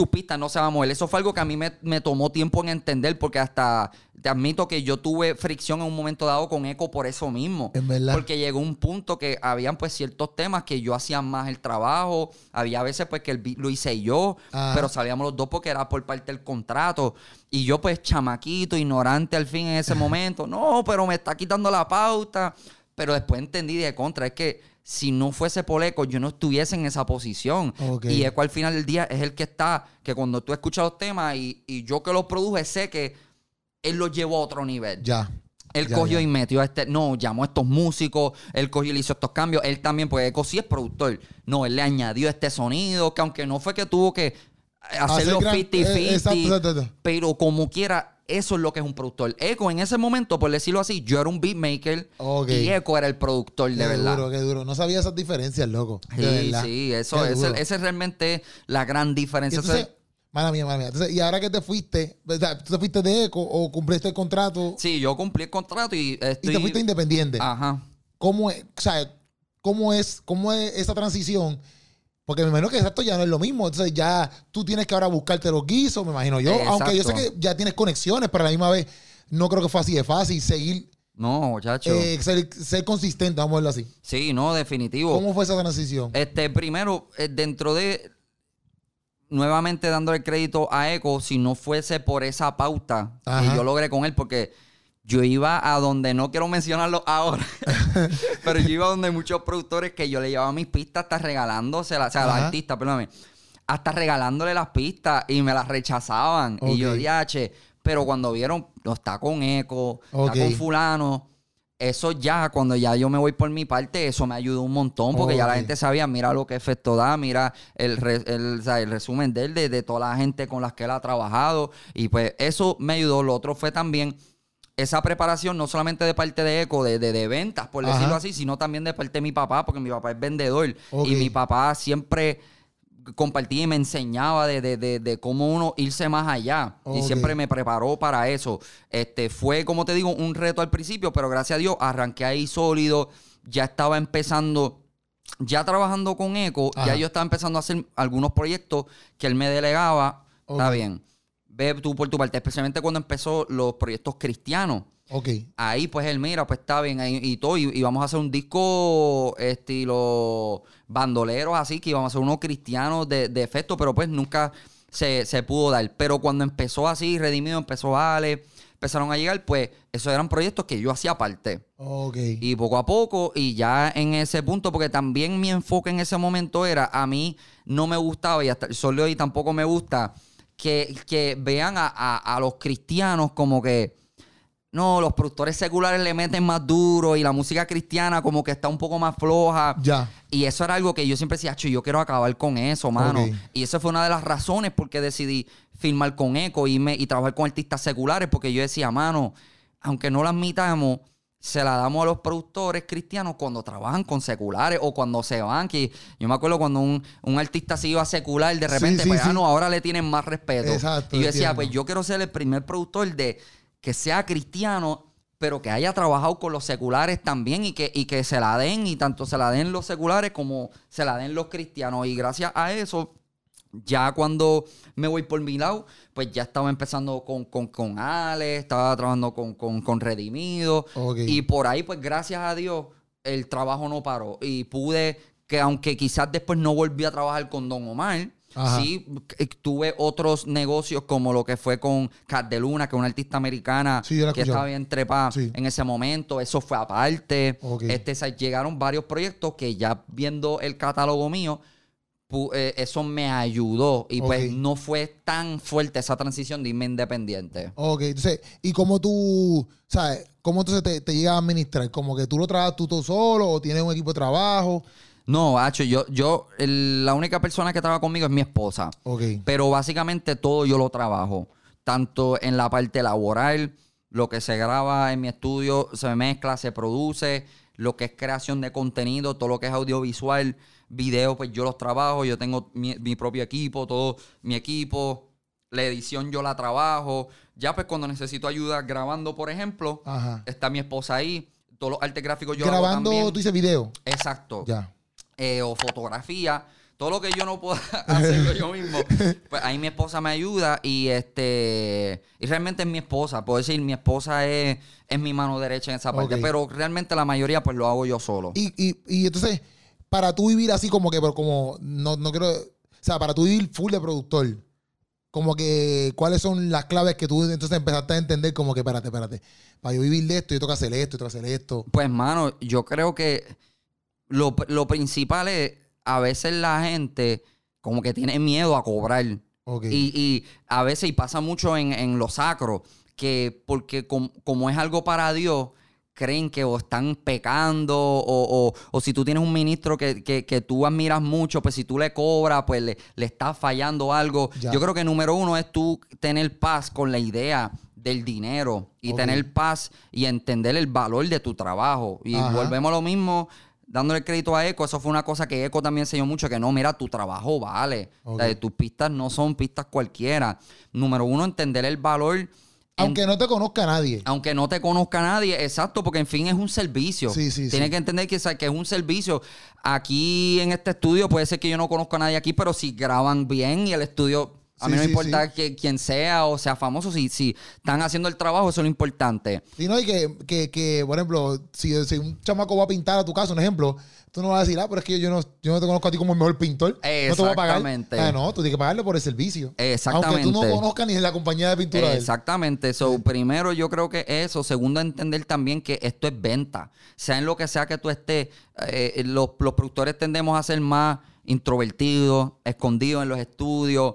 tu pista no se va a mover. Eso fue algo que a mí me, me tomó tiempo en entender, porque hasta te admito que yo tuve fricción en un momento dado con Eco por eso mismo. En verdad. Porque llegó un punto que habían pues ciertos temas que yo hacía más el trabajo. Había veces pues que el beat lo hice yo, Ajá. pero salíamos los dos porque era por parte del contrato. Y yo pues chamaquito, ignorante al fin en ese *laughs* momento. No, pero me está quitando la pauta. Pero después entendí de contra, es que si no fuese por Eco, yo no estuviese en esa posición. Y Eco al final del día es el que está, que cuando tú escuchas los temas y, y yo que los produje, sé que él los llevó a otro nivel. Ya. Él Ya, cogió ya. y metió a este, no, llamó a estos músicos, él cogió y le hizo estos cambios, él también, pues Eco sí es productor, no, él le añadió este sonido, que aunque no fue que tuvo que hacerlo Hacer gran- 50-50, eh, pero como quiera, eso es lo que es un productor. Eco en ese momento, por decirlo así, yo era un beatmaker Ok. y Eco era el productor, de Qué verdad. duro, qué duro. No sabía esas diferencias, loco. De Sí, verdad. sí, eso, Qué ese es realmente la gran diferencia. entonces, mala mía, mala mía. Entonces, y ahora que te fuiste. ¿tú te fuiste de eco o cumpliste el contrato sí, yo cumplí el contrato y y te fuiste independiente? Ajá. ¿Cómo es, o sea, cómo es, cómo es esa transición? Porque me imagino que exacto ya no es lo mismo. Entonces ya tú tienes que ahora buscarte los guisos, me imagino yo. Exacto. Aunque yo sé que ya tienes conexiones, pero a la misma vez no creo que fue así de fácil seguir, No, muchacho. eh, ser, ser consistente, vamos a verlo así. sí, no, definitivo. ¿Cómo fue esa transición? Este, primero, eh, dentro de. Nuevamente dando el crédito a Eco, si no fuese por esa pauta Ajá. que yo logré con él, porque yo iba a donde no quiero mencionarlo ahora, *laughs* pero yo iba donde muchos productores que yo le llevaba mis pistas hasta regalándoselas, o sea, a los artistas, perdóname, hasta regalándole las pistas y me las rechazaban. Y yo, diache, pero cuando vieron, no está con Eco, está con Fulano. Eso ya, cuando ya yo me voy por mi parte, eso me ayudó un montón porque ya la gente sabía, mira lo que efecto da, mira el, re- el, o sea, el resumen de él, de, de toda la gente con las que él ha trabajado. Y pues eso me ayudó. Lo otro fue también esa preparación, no solamente de parte de Eco, de, de, de ventas, por Ajá. decirlo así, sino también de parte de mi papá, porque mi papá es vendedor. Y mi papá siempre compartía y me enseñaba de, de- de- de cómo uno irse más allá. Y siempre me preparó para eso. Este, fue, como te digo, un reto al principio, pero gracias a Dios arranqué ahí sólido. Ya estaba empezando, ya trabajando con Eco, Ajá. ya yo estaba empezando a hacer algunos proyectos que él me delegaba. Está bien. Ve tú por tu parte, especialmente cuando empezó los proyectos cristianos. Ok. Ahí, pues él, mira, pues está bien, ahí, y todo, y, y vamos a hacer un disco estilo bandoleros, así, que íbamos a hacer unos cristianos de, de efecto, pero pues nunca se, se pudo dar. Pero cuando empezó así, Redimido, empezó Ale, empezaron a llegar, pues esos eran proyectos que yo hacía parte. Ok. Y poco a poco, y ya en ese punto, porque también mi enfoque en ese momento era, a mí no me gustaba, y hasta el sol de hoy tampoco me gusta, que, que vean a, a- a los cristianos como que, no, los productores seculares le meten más duro y la música cristiana como que está un poco más floja. Ya. Y eso era algo que yo siempre decía, "Acho, yo quiero acabar con eso, mano. Y esa fue una de las razones por qué decidí filmar con Eco y, me- y trabajar con artistas seculares, porque yo decía, mano, aunque no la admitamos, se la damos a los productores cristianos cuando trabajan con seculares o cuando se van. Que yo me acuerdo cuando un, un artista se iba a secular, de repente, sí, pues, ah, no, ahora le tienen más respeto. Exacto, y yo decía, entiendo. pues yo quiero ser el primer productor de que sea cristiano, pero que haya trabajado con los seculares también y que, y que se la den, y tanto se la den los seculares como se la den los cristianos. Y gracias a eso, ya cuando me voy por mi lado, pues ya estaba empezando con, con, con Ale, estaba trabajando con, con, con Redimido. Y por ahí, pues gracias a Dios, el trabajo no paró. Y pude, que aunque quizás después no volví a trabajar con Don Omar, Ajá. sí eh, tuve otros negocios como lo que fue con Cat de Luna, que es una artista americana Sí, que estaba bien trepada Sí. en ese momento. Eso fue aparte. Este, llegaron varios proyectos que ya viendo el catálogo mío, eso me ayudó. Y pues no fue tan fuerte esa transición de irme independiente. Ok, entonces, ¿y cómo tú, sabes, cómo entonces te, te llega a administrar? ¿Como que tú lo trabajas tú, tú solo o tienes un equipo de trabajo? No, Hacho, yo, yo, el- la única persona que trabaja conmigo es mi esposa. Ok. Pero básicamente todo yo lo trabajo. Tanto en la parte laboral, lo que se graba en mi estudio, se mezcla, se produce, lo que es creación de contenido, todo lo que es audiovisual, video, pues yo los trabajo, yo tengo mi, mi propio equipo, todo mi equipo, la edición yo la trabajo. Ya pues cuando necesito ayuda grabando, por ejemplo, Ajá. está mi esposa ahí, todos los artes gráficos yo hago Grabando, también. tú dices video. Exacto Ya. eh, o fotografía, todo lo que yo no pueda *laughs* hacerlo yo *laughs* mismo, pues ahí mi esposa me ayuda y este y realmente es mi esposa, puedo decir, mi esposa es, es mi mano derecha en esa parte, pero realmente la mayoría pues lo hago yo solo. Y, y, y entonces, para tú vivir así como que, pero como, no, no quiero, o sea, para tú vivir full de productor, como que, ¿cuáles son las claves que tú entonces empezaste a entender como que, espérate, espérate, para yo vivir de esto, yo tengo que hacer esto, yo tengo que hacer esto? Pues mano, yo creo que lo, lo principal es a veces la gente como que tiene miedo a cobrar. Y, y a veces, y pasa mucho en, en lo sacro, que porque com- como es algo para Dios, creen que o están pecando o, o- o si tú tienes un ministro que, que- que tú admiras mucho, pues si tú le cobras, pues le, le está fallando algo. Ya. Yo creo que número uno es tú tener paz con la idea del dinero y tener paz y entender el valor de tu trabajo. Y Ajá. volvemos a lo mismo, dándole crédito a Eco, eso fue una cosa que Eco también enseñó mucho, que no, mira, tu trabajo vale. O sea, Ok. tus pistas no son pistas cualquiera. Número uno, entender el valor. En- Aunque no te conozca nadie. aunque no te conozca nadie, exacto, porque en fin es un servicio. Sí, sí, Tienes sí. que entender que, que es un servicio. Aquí en este estudio puede ser que yo no conozca a nadie aquí, pero si graban bien y el estudio, a Sí, mí no me sí, importa que quien sea o sea famoso, si, si están haciendo el trabajo, eso es lo importante. Y no, y que, que, que, por ejemplo, si, si un chamaco va a pintar a tu casa, un ejemplo, tú no vas a decir, ah, pero es que yo no, yo no te conozco a ti como el mejor pintor. No te voy a pagar. Exactamente. Ah, no, tú tienes que pagarle por el servicio. Exactamente. Aunque tú no conozcas ni la compañía de pintura de él. Exactamente. So, primero yo creo que eso. Segundo, entender también que esto es venta. Sea en lo que sea que tú estés, eh, los, los productores tendemos a ser más introvertidos, escondidos en los estudios.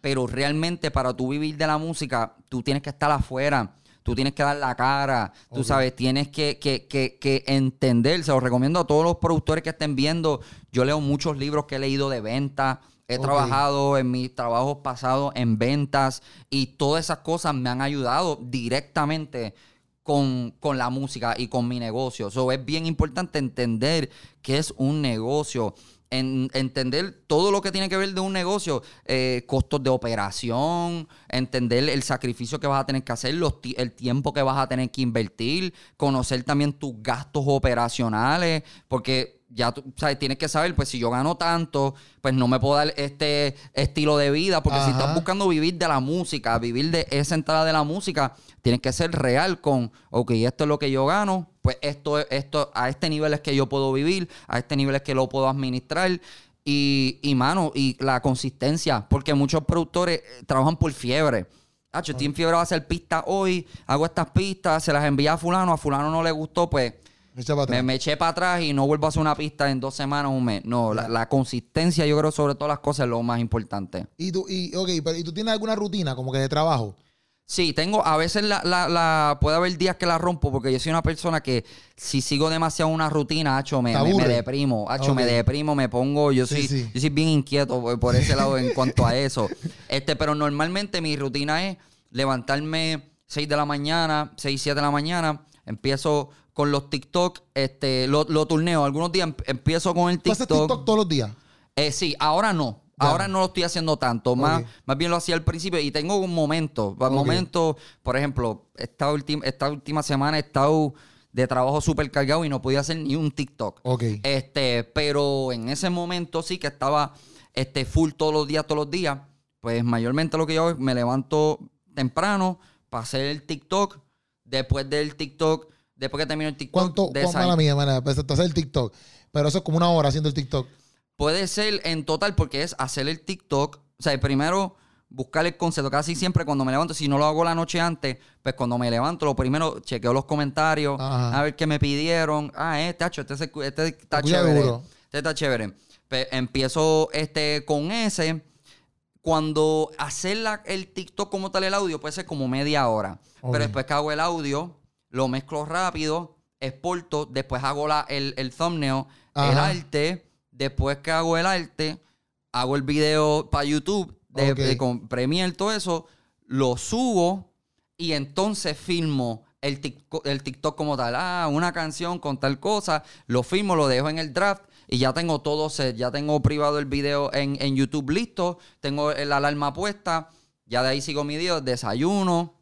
Pero realmente para tú vivir de la música, tú tienes que estar afuera. Tú tienes que dar la cara, tú sabes, tienes que, que, que, que entender. Se lo recomiendo a todos los productores que estén viendo. Yo leo muchos libros que he leído de venta. He trabajado en mis trabajos pasados en ventas y todas esas cosas me han ayudado directamente con, con la música y con mi negocio. So, es bien importante entender que es un negocio. En- entender todo lo que tiene que ver de un negocio, eh, costos de operación, entender el sacrificio que vas a tener que hacer, los el tiempo que vas a tener que invertir, conocer también tus gastos operacionales, porque ya tú sabes, tienes que saber, pues si yo gano tanto, pues no me puedo dar este estilo de vida, porque si estás buscando vivir de la música, vivir de esa entrada de la música, tienes que ser real con, ok, esto es lo que yo gano, pues esto, esto, a este nivel es que yo puedo vivir, a este nivel es que lo puedo administrar. Y, y mano, y la consistencia, porque muchos productores eh, trabajan por fiebre. Ah, yo estoy en fiebre, a hacer pistas hoy, hago estas pistas, se las envía a fulano, a fulano no le gustó, pues me, me eché para atrás y no vuelvo a hacer una pista en dos semanas, un mes. No, la, la consistencia yo creo sobre todas las cosas es lo más importante. Y tú, y, ok, pero ¿y tú tienes alguna rutina como que de trabajo? Sí, tengo, a veces la, la, la- puede haber días que la rompo porque yo soy una persona que si sigo demasiado una rutina, hacho, me, me, deprimo, hacho, me deprimo, me pongo, yo Sí, soy, sí. yo soy bien inquieto por, por ese lado en cuanto a eso. Este, pero normalmente mi rutina es levantarme 6 de la mañana, 6, 7 de la mañana, empiezo con los TikTok, este, lo, lo turneo. Algunos días em- empiezo con el ¿Tú haces TikTok todos los días? eh, sí, ahora no. Ahora no lo estoy haciendo tanto. Más, más bien lo hacía al principio. Y tengo un momento. Momento, por ejemplo, esta, última esta última semana he estado de trabajo súper cargado y no podía hacer ni un TikTok. Ok. Este, pero en ese momento sí que estaba este, full todos los días, todos los días. Pues mayormente lo que yo hago es me levanto temprano para hacer el TikTok. Después del TikTok, después que termino el TikTok, ¿Cuánto? de ¿Cuánto mala mía, mala, a hacer el TikTok. Pero eso es como una hora haciendo el TikTok. Puede ser en total porque es hacer el TikTok. O sea, primero buscar el concepto. Casi siempre cuando me levanto, si no lo hago la noche antes, pues cuando me levanto, lo primero chequeo los comentarios, Ajá. a ver qué me pidieron. Ah, este, tacho, este, se- este está chévere. duro. Este está chévere. Pues empiezo este, con ese. Cuando hacer la- el TikTok como tal, el audio, puede ser como media hora. Pero después que hago el audio, lo mezclo rápido, exporto, después hago la, el, el thumbnail, el arte, después que hago el arte, hago el video para YouTube, de, Ok. de- con Premiere, todo eso, lo subo y entonces filmo el TikTok, el TikTok como tal. Ah, una canción con tal cosa, lo filmo, lo dejo en el draft y ya tengo todo set. Ya tengo privado el video en, en YouTube listo, tengo la alarma puesta, ya de ahí sigo mi video, desayuno,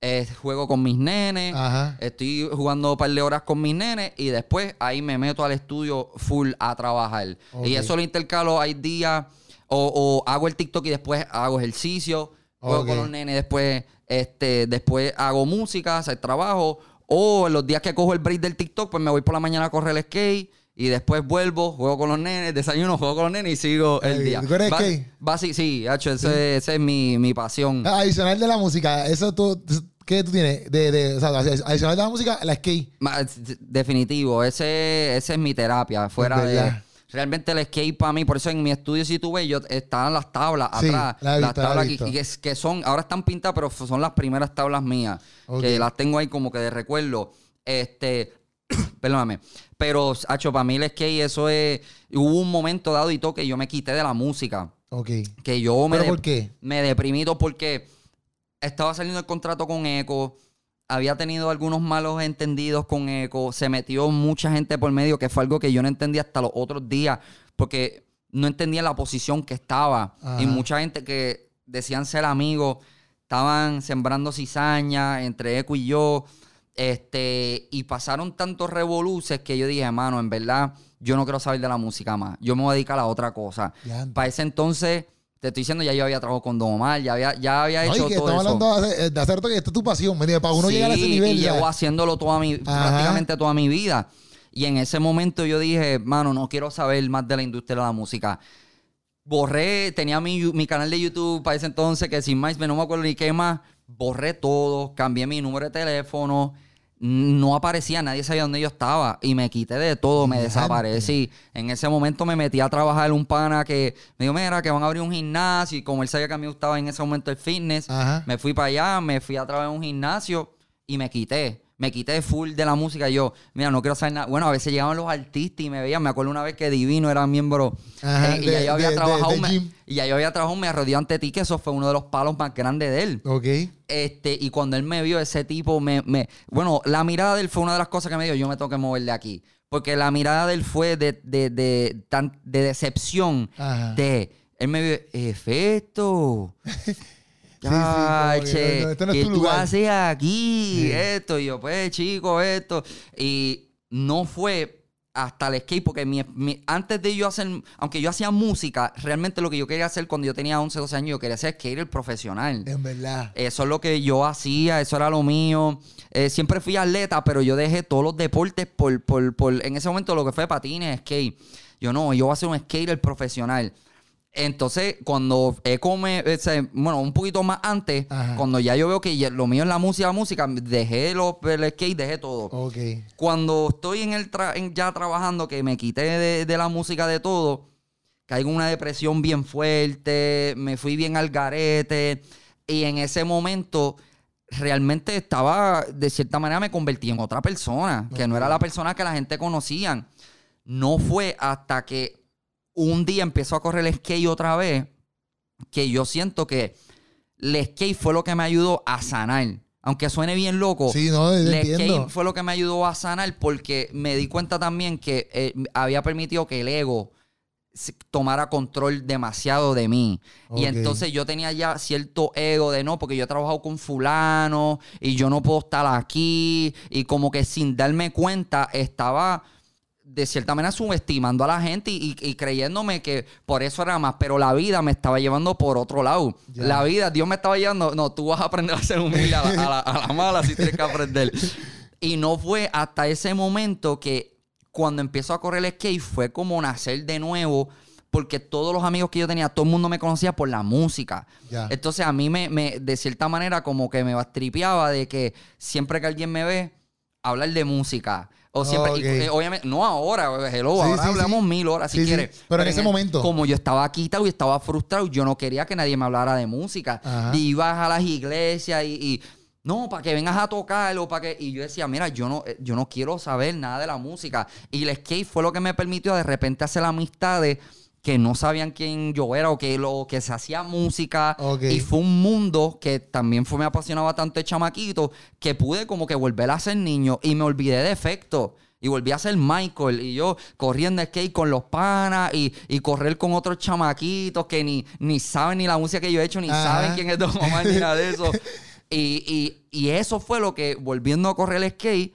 eh, juego con mis nenes. Ajá. Estoy jugando un par de horas con mis nenes y después ahí me meto al estudio full a trabajar. Y eso lo intercalo, hay días, o, o hago el TikTok y después hago ejercicio, juego con los nenes, después, este, después hago música, hacer trabajo, o en los días que cojo el break del TikTok, pues me voy por la mañana a correr el skate. Y después vuelvo, juego con los nenes, desayuno, juego con los nenes y sigo el día. ¿tú skate? va- sí, sí, hacho, ese, ese es mi, mi pasión. Ah, Adicional de la música, eso tú, ¿qué tú tienes? De, de, o sea, adicional de la música, la skate. Definitivo, ese, ese es mi terapia. Fuera de. realmente el skate para mí, por eso en mi estudio, si tú ves, yo, estaban las tablas Sí, atrás. la las visto, la tablas que, que, son, ahora están pintadas, pero son las primeras tablas mías. Que las tengo ahí como que de recuerdo. Este, *clears throat* perdóname. Pero, Hacho, para mí el skate, eso es. Hubo un momento dado y todo que yo me quité de la música. Ok. Que yo me. ¿Pero por qué? Me deprimí porque estaba saliendo el contrato con Eco. Había tenido algunos malos entendidos con Eco. Se metió mucha gente por medio, que fue algo que yo no entendí hasta los otros días. Porque no entendía la posición que estaba. Ajá. Y mucha gente que decían ser amigos estaban sembrando cizaña entre Eco y yo. Este, y pasaron tantos revoluces que yo dije, hermano, en verdad, yo no quiero saber de la música más. Yo me voy a dedicar a otra cosa. Ya, Para ese entonces, te estoy diciendo, ya yo había trabajado con Don Omar, ya había, ya había hecho que todo estamos eso. hablando de hacer, de hacer que esta es tu pasión, ¿me entiendes? Para uno Sí, llegar a ese nivel. y ya. llevo haciéndolo toda mi, prácticamente toda mi vida. Y en ese momento yo dije, mano, no quiero saber más de la industria de la música. Borré, tenía mi, mi canal de YouTube para ese entonces, que sin más, no me acuerdo ni qué más. Borré todo, cambié mi número de teléfono. No aparecía, nadie sabía dónde yo estaba. Y me quité de todo, me desaparecí. En ese momento me metí a trabajar un pana que me dijo, mira, que van a abrir un gimnasio. Y como él sabía que a mí me gustaba en ese momento el fitness, Ajá. me fui para allá, me fui a trabajar en un gimnasio y me quité. Me quité full de la música. Yo, mira, no quiero saber nada. Bueno, a veces llegaban los artistas y me veían. Me acuerdo una vez que Divino era miembro. Ajá, eh, y ya de- yo había de- de- trabajado. de me- y ya yo había trabajado, me arrodilló ante ti, que eso fue uno de los palos más grandes de él. Ok. Este, y cuando él me vio, ese tipo me, me. Bueno, la mirada de él fue una de las cosas que me dijo, yo me tengo que mover de aquí. Porque la mirada de él fue de, de, de, tan- de decepción. Ajá. De. Él me vio, efecto. *laughs* sí, que Chache, no, no, este no es ¿qué tu tú lugar. haces aquí? Sí. Esto. Y yo, pues, chico, esto. Y no fue hasta el skate, porque mi- mi- antes de yo hacer, aunque yo hacía música, realmente lo que yo quería hacer cuando yo tenía 11, 12 años, yo quería ser skater profesional. En verdad. Eso es lo que yo hacía, eso era lo mío. Eh, siempre fui atleta, pero yo dejé todos los deportes por, por, por- en ese momento lo que fue patines, skate. Yo no, yo voy a ser un skater profesional. Entonces, cuando Eco me, ese, bueno, un poquito más antes, Ajá. cuando ya yo veo que lo mío es la música, la música, dejé los, el skate, dejé todo. Ok. Cuando estoy en el tra- en ya trabajando, que me quité de, de la música de todo, caigo en una depresión bien fuerte, me fui bien al garete. Y en ese momento, realmente estaba, de cierta manera, me convertí en otra persona, que no era la persona que la gente conocía. No fue hasta que un día empezó a correr el skate otra vez, que yo siento que el skate fue lo que me ayudó a sanar. Aunque suene bien loco, Sí, no, el entiendo. skate fue lo que me ayudó a sanar porque me di cuenta también que eh, había permitido que el ego tomara control demasiado de mí. Y entonces yo tenía ya cierto ego de no, porque yo he trabajado con fulano y yo no puedo estar aquí. Y como que sin darme cuenta estaba de cierta manera subestimando a la gente y, y- y creyéndome que por eso era más, pero la vida me estaba llevando por otro lado. Ya. La vida, Dios me estaba llevando, no, tú vas a aprender a ser humilde a la, a la- a la mala si tienes que aprender. Y no fue hasta ese momento que cuando empiezo a correr el skate fue como nacer de nuevo, porque todos los amigos que yo tenía, todo el mundo me conocía por la música. Entonces a mí me, me- de cierta manera, como que me bastripeaba de que siempre que alguien me ve, hablar de música. O siempre, y, eh, obviamente, no ahora, hello, Sí, ahora sí, hablamos sí. mil horas si quieres. Pero en ese momento. Como yo estaba quitado y estaba frustrado, yo no quería que nadie me hablara de música. Ajá. Y ibas a las iglesias y, y, no, para que vengas a tocar o para que. Y yo decía, mira, yo no, eh, yo no quiero saber nada de la música. Y el skate fue lo que me permitió de repente hacer amistades que no sabían quién yo era o que lo que se hacía música. Y fue un mundo que también fue, me apasionaba tanto de chamaquito que pude como que volver a ser niño y me olvidé de efecto. Y volví a ser Michael y yo corriendo skate con los panas y, y correr con otros chamaquitos que ni, ni saben ni la música que yo he hecho, ni Ajá. saben quién es Don Omar ni nada de eso. *laughs* Y, y- y eso fue lo que, volviendo a correr el skate,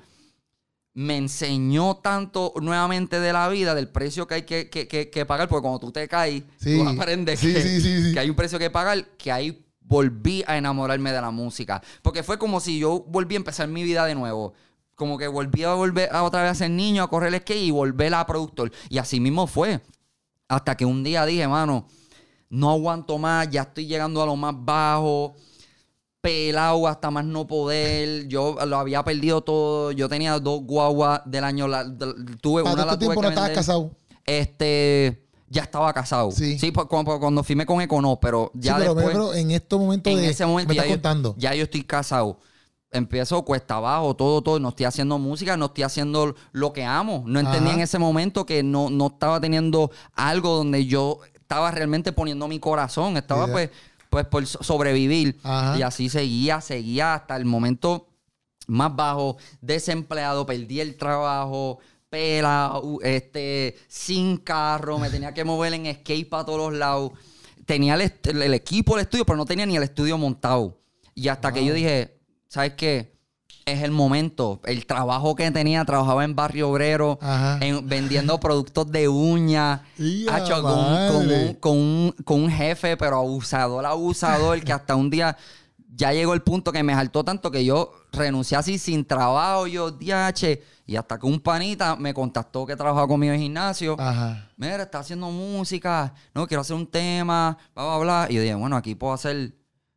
me enseñó tanto nuevamente de la vida, del precio que hay que, que- que- que pagar, porque cuando tú te caes, Sí. tú aprendes Sí, sí. que hay un precio que pagar, que ahí volví a enamorarme de la música. Porque fue como si yo volví a empezar mi vida de nuevo. Como que volví a volver a otra vez a ser niño, a correr el skate y volver a productor. Y así mismo fue. Hasta que un día dije, mano, no aguanto más, ya estoy llegando a lo más bajo, pelado hasta más no poder. Yo lo había perdido todo. Yo tenía dos guaguas del año. la- tuve Para una la este tuve tiempo que no estabas vender. casado. este, ya estaba casado. Sí. Sí, pues, cuando, cuando firmé con Eco no, pero ya sí, pero, después... pero en estos momentos en de, ese momento me ya estás yo, contando. ya yo estoy casado. Empiezo cuesta abajo, todo, todo. No estoy haciendo música, no estoy haciendo lo que amo. No entendí Ajá. en ese momento que no, no estaba teniendo algo donde yo estaba realmente poniendo mi corazón. Estaba pues, pues por so- sobrevivir. Ajá. Y así seguía, seguía hasta el momento más bajo, desempleado, perdí el trabajo, pela, este, sin carro, me tenía que mover en skate para todos los lados. Tenía el, el equipo, el estudio, pero no tenía ni el estudio montado. Y hasta que yo dije, ¿sabes qué? Es el momento. El trabajo que tenía, trabajaba en Barrio Obrero, en- vendiendo productos de uñas. ¡Ya Hacho, con, un- con un, con, un, con un jefe, pero abusador, abusador, que hasta un día ya llegó el punto que me saltó tanto que yo renuncié así sin trabajo, yo, DH, y hasta que un panita me contactó que trabajaba conmigo en gimnasio. Ajá. Mira, está haciendo música, no, quiero hacer un tema, bla, bla, bla. Y yo dije, bueno, aquí puedo hacer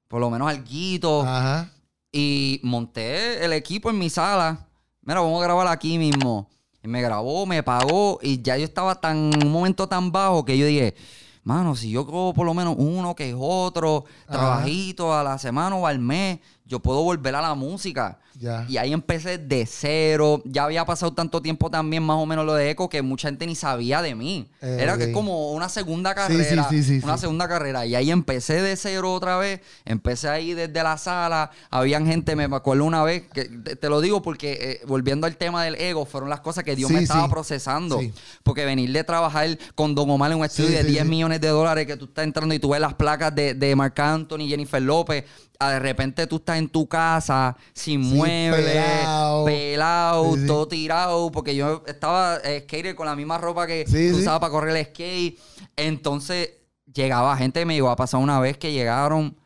por lo menos algo. Ajá. Y monté el equipo en mi sala. Mira, vamos a grabar aquí mismo. Y me grabó, me pagó. Y ya yo estaba tan, en un momento tan bajo que yo dije, mano, si yo cojo por lo menos uno que es otro, Ajá. trabajito a la semana o al mes, yo puedo volver a la música. Ya. Y ahí empecé de cero. Ya había pasado tanto tiempo también, más o menos lo de Eco, que mucha gente ni sabía de mí. Eh, Era que ok. como una segunda carrera. sí, sí, sí, una segunda carrera. Y ahí empecé de cero otra vez. Empecé ahí desde la sala. Habían gente, me acuerdo una vez, que te, te lo digo porque eh, volviendo al tema del ego, fueron las cosas que Dios me estaba procesando. Porque venir de trabajar con Don Omar en un estudio de sí, 10 sí. millones de dólares que tú estás entrando y tú ves las placas de, de Marc Anthony, Jennifer López. a de repente tú estás en tu casa sin Sí, muebles, pelado. pelado, Sí, sí. todo tirado, porque yo estaba eh, skater con la misma ropa que Sí, tú sí. usaba para correr el skate. Entonces llegaba gente, me llegó a pasar una vez que llegaron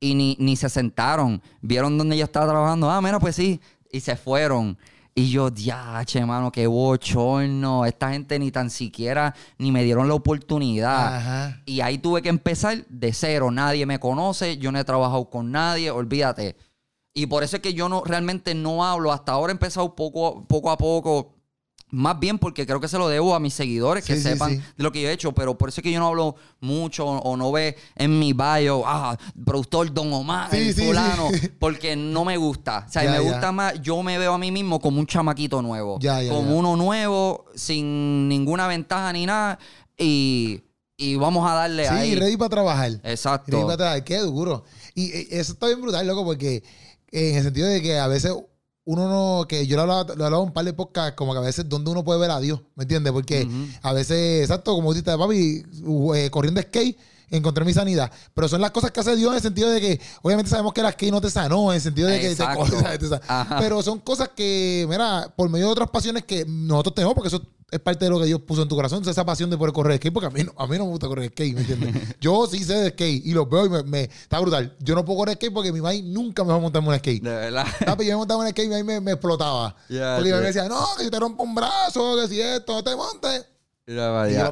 y ni, ni se sentaron. Vieron donde yo estaba trabajando. Ah, mira, pues sí. Y se fueron. Y yo, diache, mano, qué bochorno. Esta gente ni tan siquiera ni me dieron la oportunidad. Ajá. Y ahí tuve que empezar de cero. Nadie me conoce, yo no he trabajado con nadie, olvídate. Y por eso es que yo no realmente no hablo. Hasta ahora he empezado poco, poco a poco. Más bien porque creo que se lo debo a mis seguidores que Sí, sí, sepan sí. de lo que yo he hecho. Pero por eso es que yo no hablo mucho o no ve en mi bio, ah, productor Don Omar, Sí, el sí, fulano. sí. *laughs* Porque no me gusta. O sea, Ya, me ya. gusta más, yo me veo a mí mismo como un chamaquito nuevo. Ya, ya, como uno nuevo, sin ninguna ventaja ni nada. Y, y vamos a darle Sí, ahí. ready para trabajar. Exacto. Ready para trabajar. Qué duro. Y eh, eso está bien brutal, loco, porque en el sentido de que a veces uno no, que yo lo hablaba, lo hablaba en un par de podcasts, como que a veces donde uno puede ver a Dios, ¿me entiendes? Porque a veces, exacto, como dijiste, papi, eh, corriendo skate, encontré mi sanidad. Pero son las cosas que hace Dios en el sentido de que, obviamente sabemos que la skate no te sanó, en el sentido de que te *laughs* te sa- Ajá. Pero son cosas que, mira, por medio de otras pasiones que nosotros tenemos, porque eso es parte de lo que Dios puso en tu corazón, esa pasión de poder correr skate, porque a mí no, a mí no me gusta correr skate, ¿me entiendes? *laughs* Yo sí sé de skate y los veo y me, me- está brutal. Yo no puedo correr skate porque mi mamá nunca me va a montar en un skate. De verdad. Papi, yo me montaba en skate y mi mamá me, me explotaba. Ya, porque mamá me decía, no, que si te rompo un brazo, que si esto, no te montes. Y yo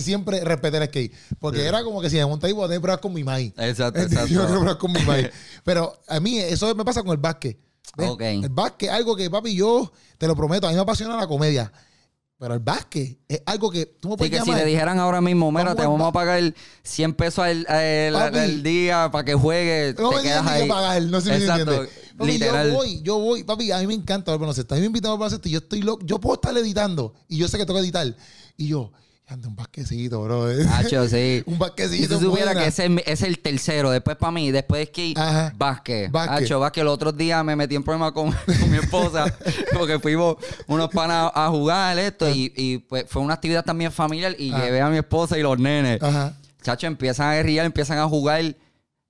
siempre respeté el skate. Porque era como que si me monté ahí, voy a tener pruebas con mi maíz. Exacto, *laughs* Yo exacto. pruebas con mi *laughs* maíz. Pero a mí eso me pasa con el básquet. ¿ves? Ok. El básquet algo que, papi, yo te lo prometo, a mí me apasiona la comedia. Pero el básquet es algo que tú puedes que si te dijeran ahora mismo, mira, te al vamos a pagar 100 pesos al, al- al día para que juegues, No te me quedas ahí. que pagar, no sé si me Exacto, entiendes. Papi, literal. yo voy, yo voy, papi, a mí me encanta ver baloncesto. A mí me invitan a ver baloncesto y yo estoy loco. Yo puedo estar editando y yo sé que tengo que editar. Y yo, anda, un basquecito, bro. *laughs* Hacho, sí. un Si basquecito. tú supieras buena. que ese es, es el tercero, después para mí, después de skate, Ajá. básquet. Básquet. Hacho, básquet. Los otros días me metí en problema con, *laughs* con mi esposa *laughs* porque fuimos unos panas a jugar esto y, y, pues fue una actividad también familiar y llevé a mi esposa y los nenes. Ajá. Chacho, empiezan a guerrillar, empiezan a jugar.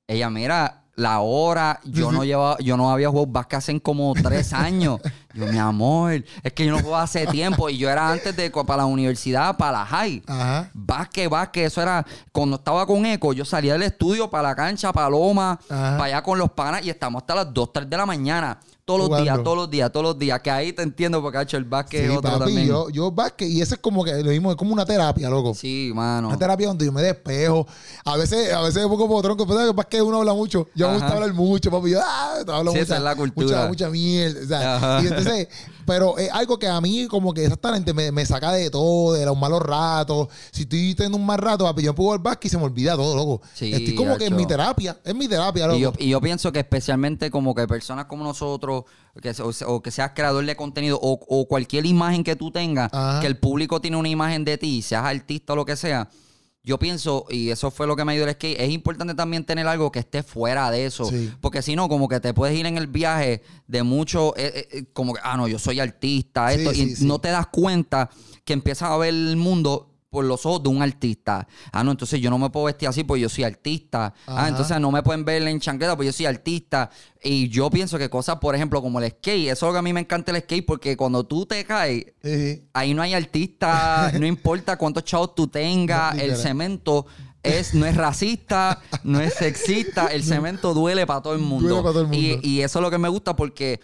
Ella, mira, la hora, yo no llevaba, yo no había jugado básquet hace como tres *laughs* años. Yo, mi amor, es que yo no juego hace *laughs* tiempo. Y yo era antes de para la universidad, para la high. Ajá. Básquet, básquet, eso era. Cuando estaba con Eco, yo salía del estudio para la cancha, Paloma, Ajá. para allá con los panas y estamos hasta las 2, 3 de la mañana. Todos los días, todos los días, todos los días. Que ahí te entiendo porque ha hecho el básquet Sí, es otro papi, también. yo, yo básquet y eso es como que lo mismo, es como una terapia, loco. Sí, mano. Una terapia donde yo me despejo. A veces, a veces me pongo como tronco, pero el básquet uno habla mucho. Yo me gusta hablar mucho, papi. Yo, ah, te hablo Sí, mucha, esa es la cultura. Mucha, mucha mierda. o sea, y entonces, pero es algo que a mí como que exactamente me, me saca de todo, de los malos ratos. Si estoy teniendo un mal rato, papi, yo puedo el básquet y se me olvida todo, loco. Sí, estoy como que en mi terapia, es mi terapia, loco. Y yo, y yo pienso que especialmente como que personas como nosotros, que, o, o que seas creador de contenido o, o cualquier imagen que tú tengas, Ajá. que el público tiene una imagen de ti, seas artista o lo que sea, yo pienso, y eso fue lo que me ayudó el skate, es importante también tener algo que esté fuera de eso. Sí. Porque si no, como que te puedes ir en el viaje de mucho, eh, eh, eh, como que, ah, no, yo soy artista, esto, sí, y sí. no te das cuenta que empiezas a ver el mundo por los ojos de un artista. Ah, no, entonces yo no me puedo vestir así porque yo soy artista. Ajá. Ah, entonces no me pueden ver en chancleta porque yo soy artista. Y yo pienso que cosas, por ejemplo, como el skate, eso es lo que a mí me encanta el skate porque cuando tú te caes, Sí, ahí no hay artista, *laughs* no importa cuántos chavos tú tengas, No, el cemento es, no es racista, no es sexista, el cemento duele para todo el mundo. Duele para todo el mundo. Y, y eso es lo que me gusta porque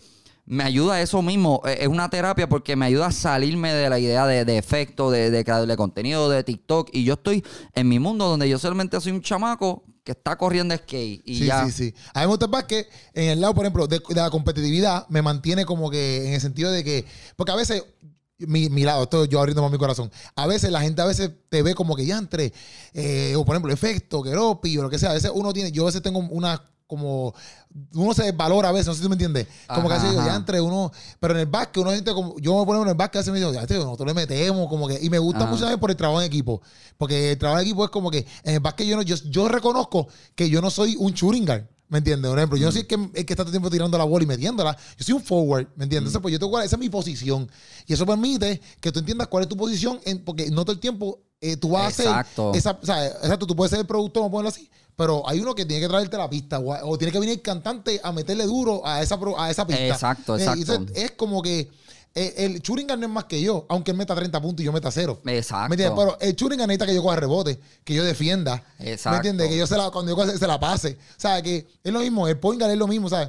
me ayuda a eso mismo. Eh, Es una terapia porque me ayuda a salirme de la idea de, de efecto, de, de creador de contenido, de TikTok. Y yo estoy en mi mundo donde yo solamente soy un chamaco que está corriendo skate. Y sí, ya. sí, sí. A mí me gusta el básquet en el lado, por ejemplo, de, de la competitividad, me mantiene como que en el sentido de que, porque a veces, mi, mi lado, esto yo abriendo más mi corazón, a veces la gente a veces te ve como que ya entre, eh, o por ejemplo, efecto, queropi o lo que sea, a veces uno tiene, yo a veces tengo una como uno se desvalora a veces, no sé si tú me entiendes. Como que Ajá, así digo, ajá. ya entre uno, pero en el básquet uno siente como, yo me pongo en el básquet a veces me digo, ya tío, nosotros le metemos, como que, y me gusta Ajá. muchas veces por el trabajo en equipo, porque el trabajo en equipo es como que en el básquet yo no, yo, yo reconozco que yo no soy un shooting guard. ¿Me entiendes? Por ejemplo, yo no soy el que, el que está todo el tiempo tirando la bola y metiéndola. Yo soy un forward, ¿me entiendes? Entonces, pues yo tengo esa es mi posición. Y eso permite que tú entiendas cuál es tu posición, en- porque no todo el tiempo eh, tú vas Exacto. a hacer esa, o sea, exacto, tú puedes ser el productor, vamos a ponerlo así, pero hay uno que tiene que traerte la pista o, o tiene que venir el cantante a meterle duro a esa, a esa pista. Exacto, Eh, exacto. entonces es como que eh, el Churingan no es más que yo, aunque él meta 30 puntos y yo meta cero. Exacto. ¿Me entiendes? Pero el Churingan necesita que yo coja rebote, que yo defienda. Exacto. ¿Me entiendes? Que yo se la, cuando yo coja, se la pase. O sea, que es lo mismo, el point guard es lo mismo, ¿sabes?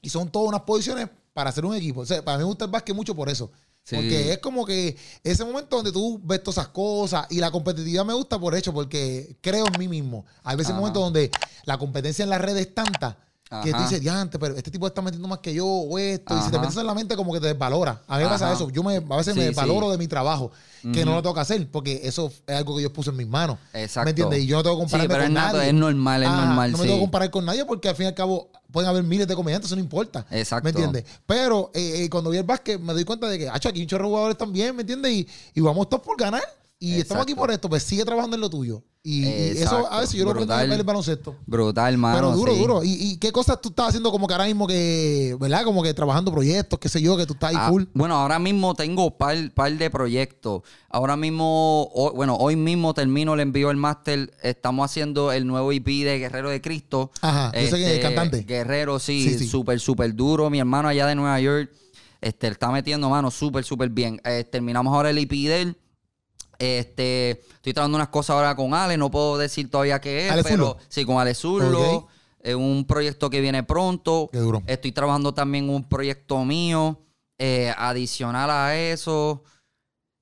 Y son todas unas posiciones para hacer un equipo. O sea, para mí me gusta el básquet mucho por eso. Sí. Porque es como que ese momento donde tú ves todas esas cosas y la competitividad me gusta por hecho, porque creo en mí mismo. Hay veces Ajá. momentos donde la competencia en las redes es tanta que tú Ajá. dices, diante, pero este tipo está metiendo más que yo o esto. Y si te Ajá. metes en la mente, como que te desvalora. A mí me pasa Ajá. eso. Yo me, a veces Sí, me sí. desvaloro de mi trabajo, que no lo tengo que hacer, porque eso es algo que yo puse en mis manos. Exacto. ¿Me entiendes? Y yo no tengo que Sí, compararme pero es, con nato- nadie. es normal, es Ajá, normal. No me sí. tengo que comparar con nadie porque al fin y al cabo pueden haber miles de comediantes, eso no importa. Exacto. ¿Me entiendes? Pero eh, eh, cuando vi el básquet me doy cuenta de que, hacho, aquí hay un chorro de jugadores también, ¿me entiendes? Y, y vamos todos por ganar. Y estamos aquí por esto, pues sigue trabajando en lo tuyo. Y, y eso a veces yo lo aprendo en Brutal. el baloncesto. Brutal, mano. Pero duro, sí. duro. ¿Y, y qué cosas tú estás haciendo como que ahora mismo que, ¿verdad? Como que trabajando proyectos, qué sé yo, que tú estás ahí Ah, full. Bueno, ahora mismo tengo par, par de proyectos. Ahora mismo, bueno, hoy mismo termino, le envío el máster. Estamos haciendo el nuevo EP de Guerrero de Cristo. Ajá, yo sé quién es, el cantante. Guerrero, sí, Sí, sí. súper, súper duro. Mi hermano allá de Nueva York este, está metiendo mano súper, súper bien. Eh, terminamos ahora el EP de él. Este, estoy trabajando unas cosas ahora con Ale, no puedo decir todavía qué es, Ale pero sí, con Ale Zurlo. Un proyecto que viene pronto. Qué duro. Estoy trabajando también un proyecto mío. eh, adicional a eso.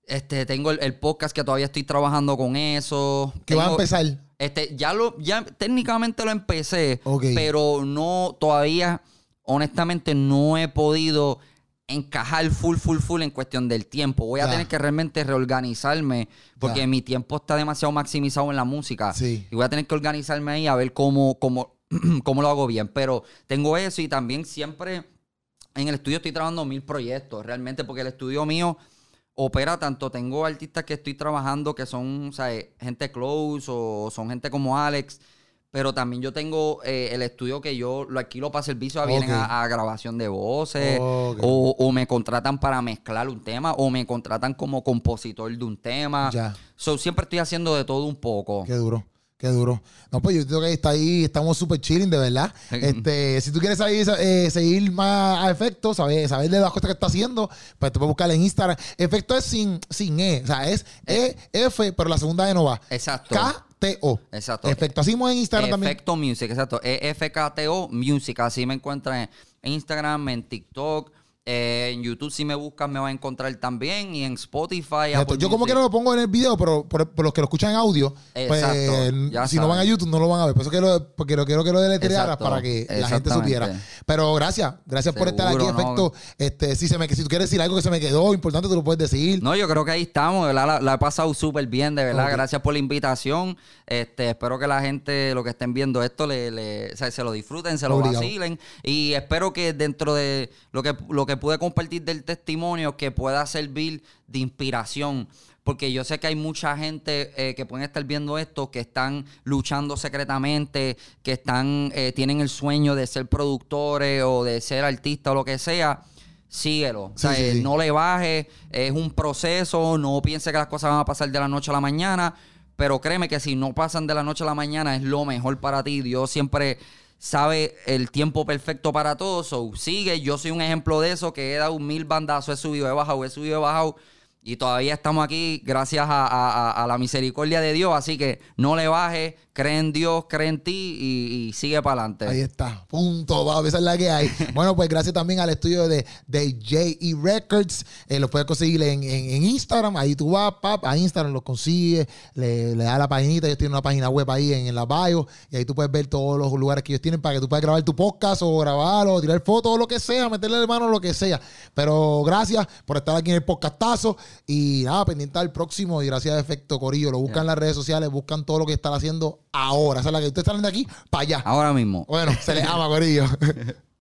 Este, tengo el, el podcast que todavía estoy trabajando con eso. Que va a empezar. Este, ya lo, ya técnicamente lo empecé, pero no, todavía, honestamente, no he podido encajar full, full, full en cuestión del tiempo. Voy a tener que realmente reorganizarme porque mi tiempo está demasiado maximizado en la música. Sí. Y voy a tener que organizarme ahí a ver cómo, cómo, *clears throat* cómo lo hago bien. Pero tengo eso y también siempre en el estudio estoy trabajando mil proyectos, realmente, porque el estudio mío opera tanto. Tengo artistas que estoy trabajando que son, o sea, eh, gente close o son gente como Alex. Pero también yo tengo eh, el estudio que yo lo alquilo para servicio, vienen a, a grabación de voces, o, o me contratan para mezclar un tema, o me contratan como compositor de un tema. Ya. So, siempre estoy haciendo de todo un poco. Qué duro. Qué duro. No, pues yo creo que está ahí, estamos súper chilling, de verdad. *laughs* Este, si tú quieres seguir, eh, seguir más a Efecto, saber, saber de las cosas que está haciendo, pues te puedes buscar en Instagram. Efecto es sin, sin E, o sea, es E, F, pero la segunda E no va. Exacto. K-T-O. Exacto. Efecto. Así en Instagram también. Efecto Music, exacto. E EFKTO Music. Así me encuentran en Instagram, en TikTok. Eh, en YouTube, si me buscas, me vas a encontrar también. Y en Spotify. Apple Yo como que no lo pongo en el video, pero por, por los que lo escuchan en audio, pues Exacto, si no van a. YouTube no lo van a ver. Por eso que lo, porque lo quiero que lo deletrearas para que la gente supiera. Pero gracias, gracias por estar aquí, no. efecto. Este, si se me si tú quieres decir algo que se me quedó importante, tú lo puedes decir. No, yo creo que ahí estamos, ¿verdad? La, la he pasado súper bien, de verdad. Gracias por la invitación. Este, espero que la gente, lo que estén viendo esto, le, le- o sea, se lo disfruten, se lo Obligado. vacilen. Y espero que dentro de lo que, lo que pude compartir del testimonio, que pueda servir de inspiración. Porque yo sé que hay mucha gente eh, que pueden estar viendo esto, que están luchando secretamente, que están, eh, tienen el sueño de ser productores o de ser artistas o lo que sea. Síguelo. O sea, Sí, sí, eh, sí. no le baje, es un proceso, no piense que las cosas van a pasar de la noche a la mañana, pero créeme que si no pasan de la noche a la mañana es lo mejor para ti. Dios siempre sabe el tiempo perfecto para todo, so, sigue, yo soy un ejemplo de eso, que he dado mil bandazos, he subido, he bajado, he subido, he bajado. Y todavía estamos aquí gracias a, a- la misericordia de Dios. Así que no le bajes, cree en Dios, cree en ti y, y sigue para Ahí adelante. está, punto, va, esa es la que hay. *laughs* bueno, pues gracias también al estudio de, de JE Records. Eh, lo puedes conseguir en, en- en Instagram. Ahí tú vas, pap, a Instagram lo consigues, le, le das la paginita. Ellos tienen una página web ahí en, en la bio. Y ahí tú puedes ver todos los lugares que ellos tienen para que tú puedas grabar tu podcast o grabarlo, o tirar fotos o lo que sea, meterle de mano lo que sea. Pero gracias por estar aquí en el podcastazo. Y nada, pendiente al próximo. Y gracias a Efecto Corillo. Lo buscan en las redes sociales, buscan todo lo que están haciendo ahora. Esa es la que ustedes salen de aquí para allá. Ahora mismo. Bueno, se les *laughs* ama, Corillo. *laughs*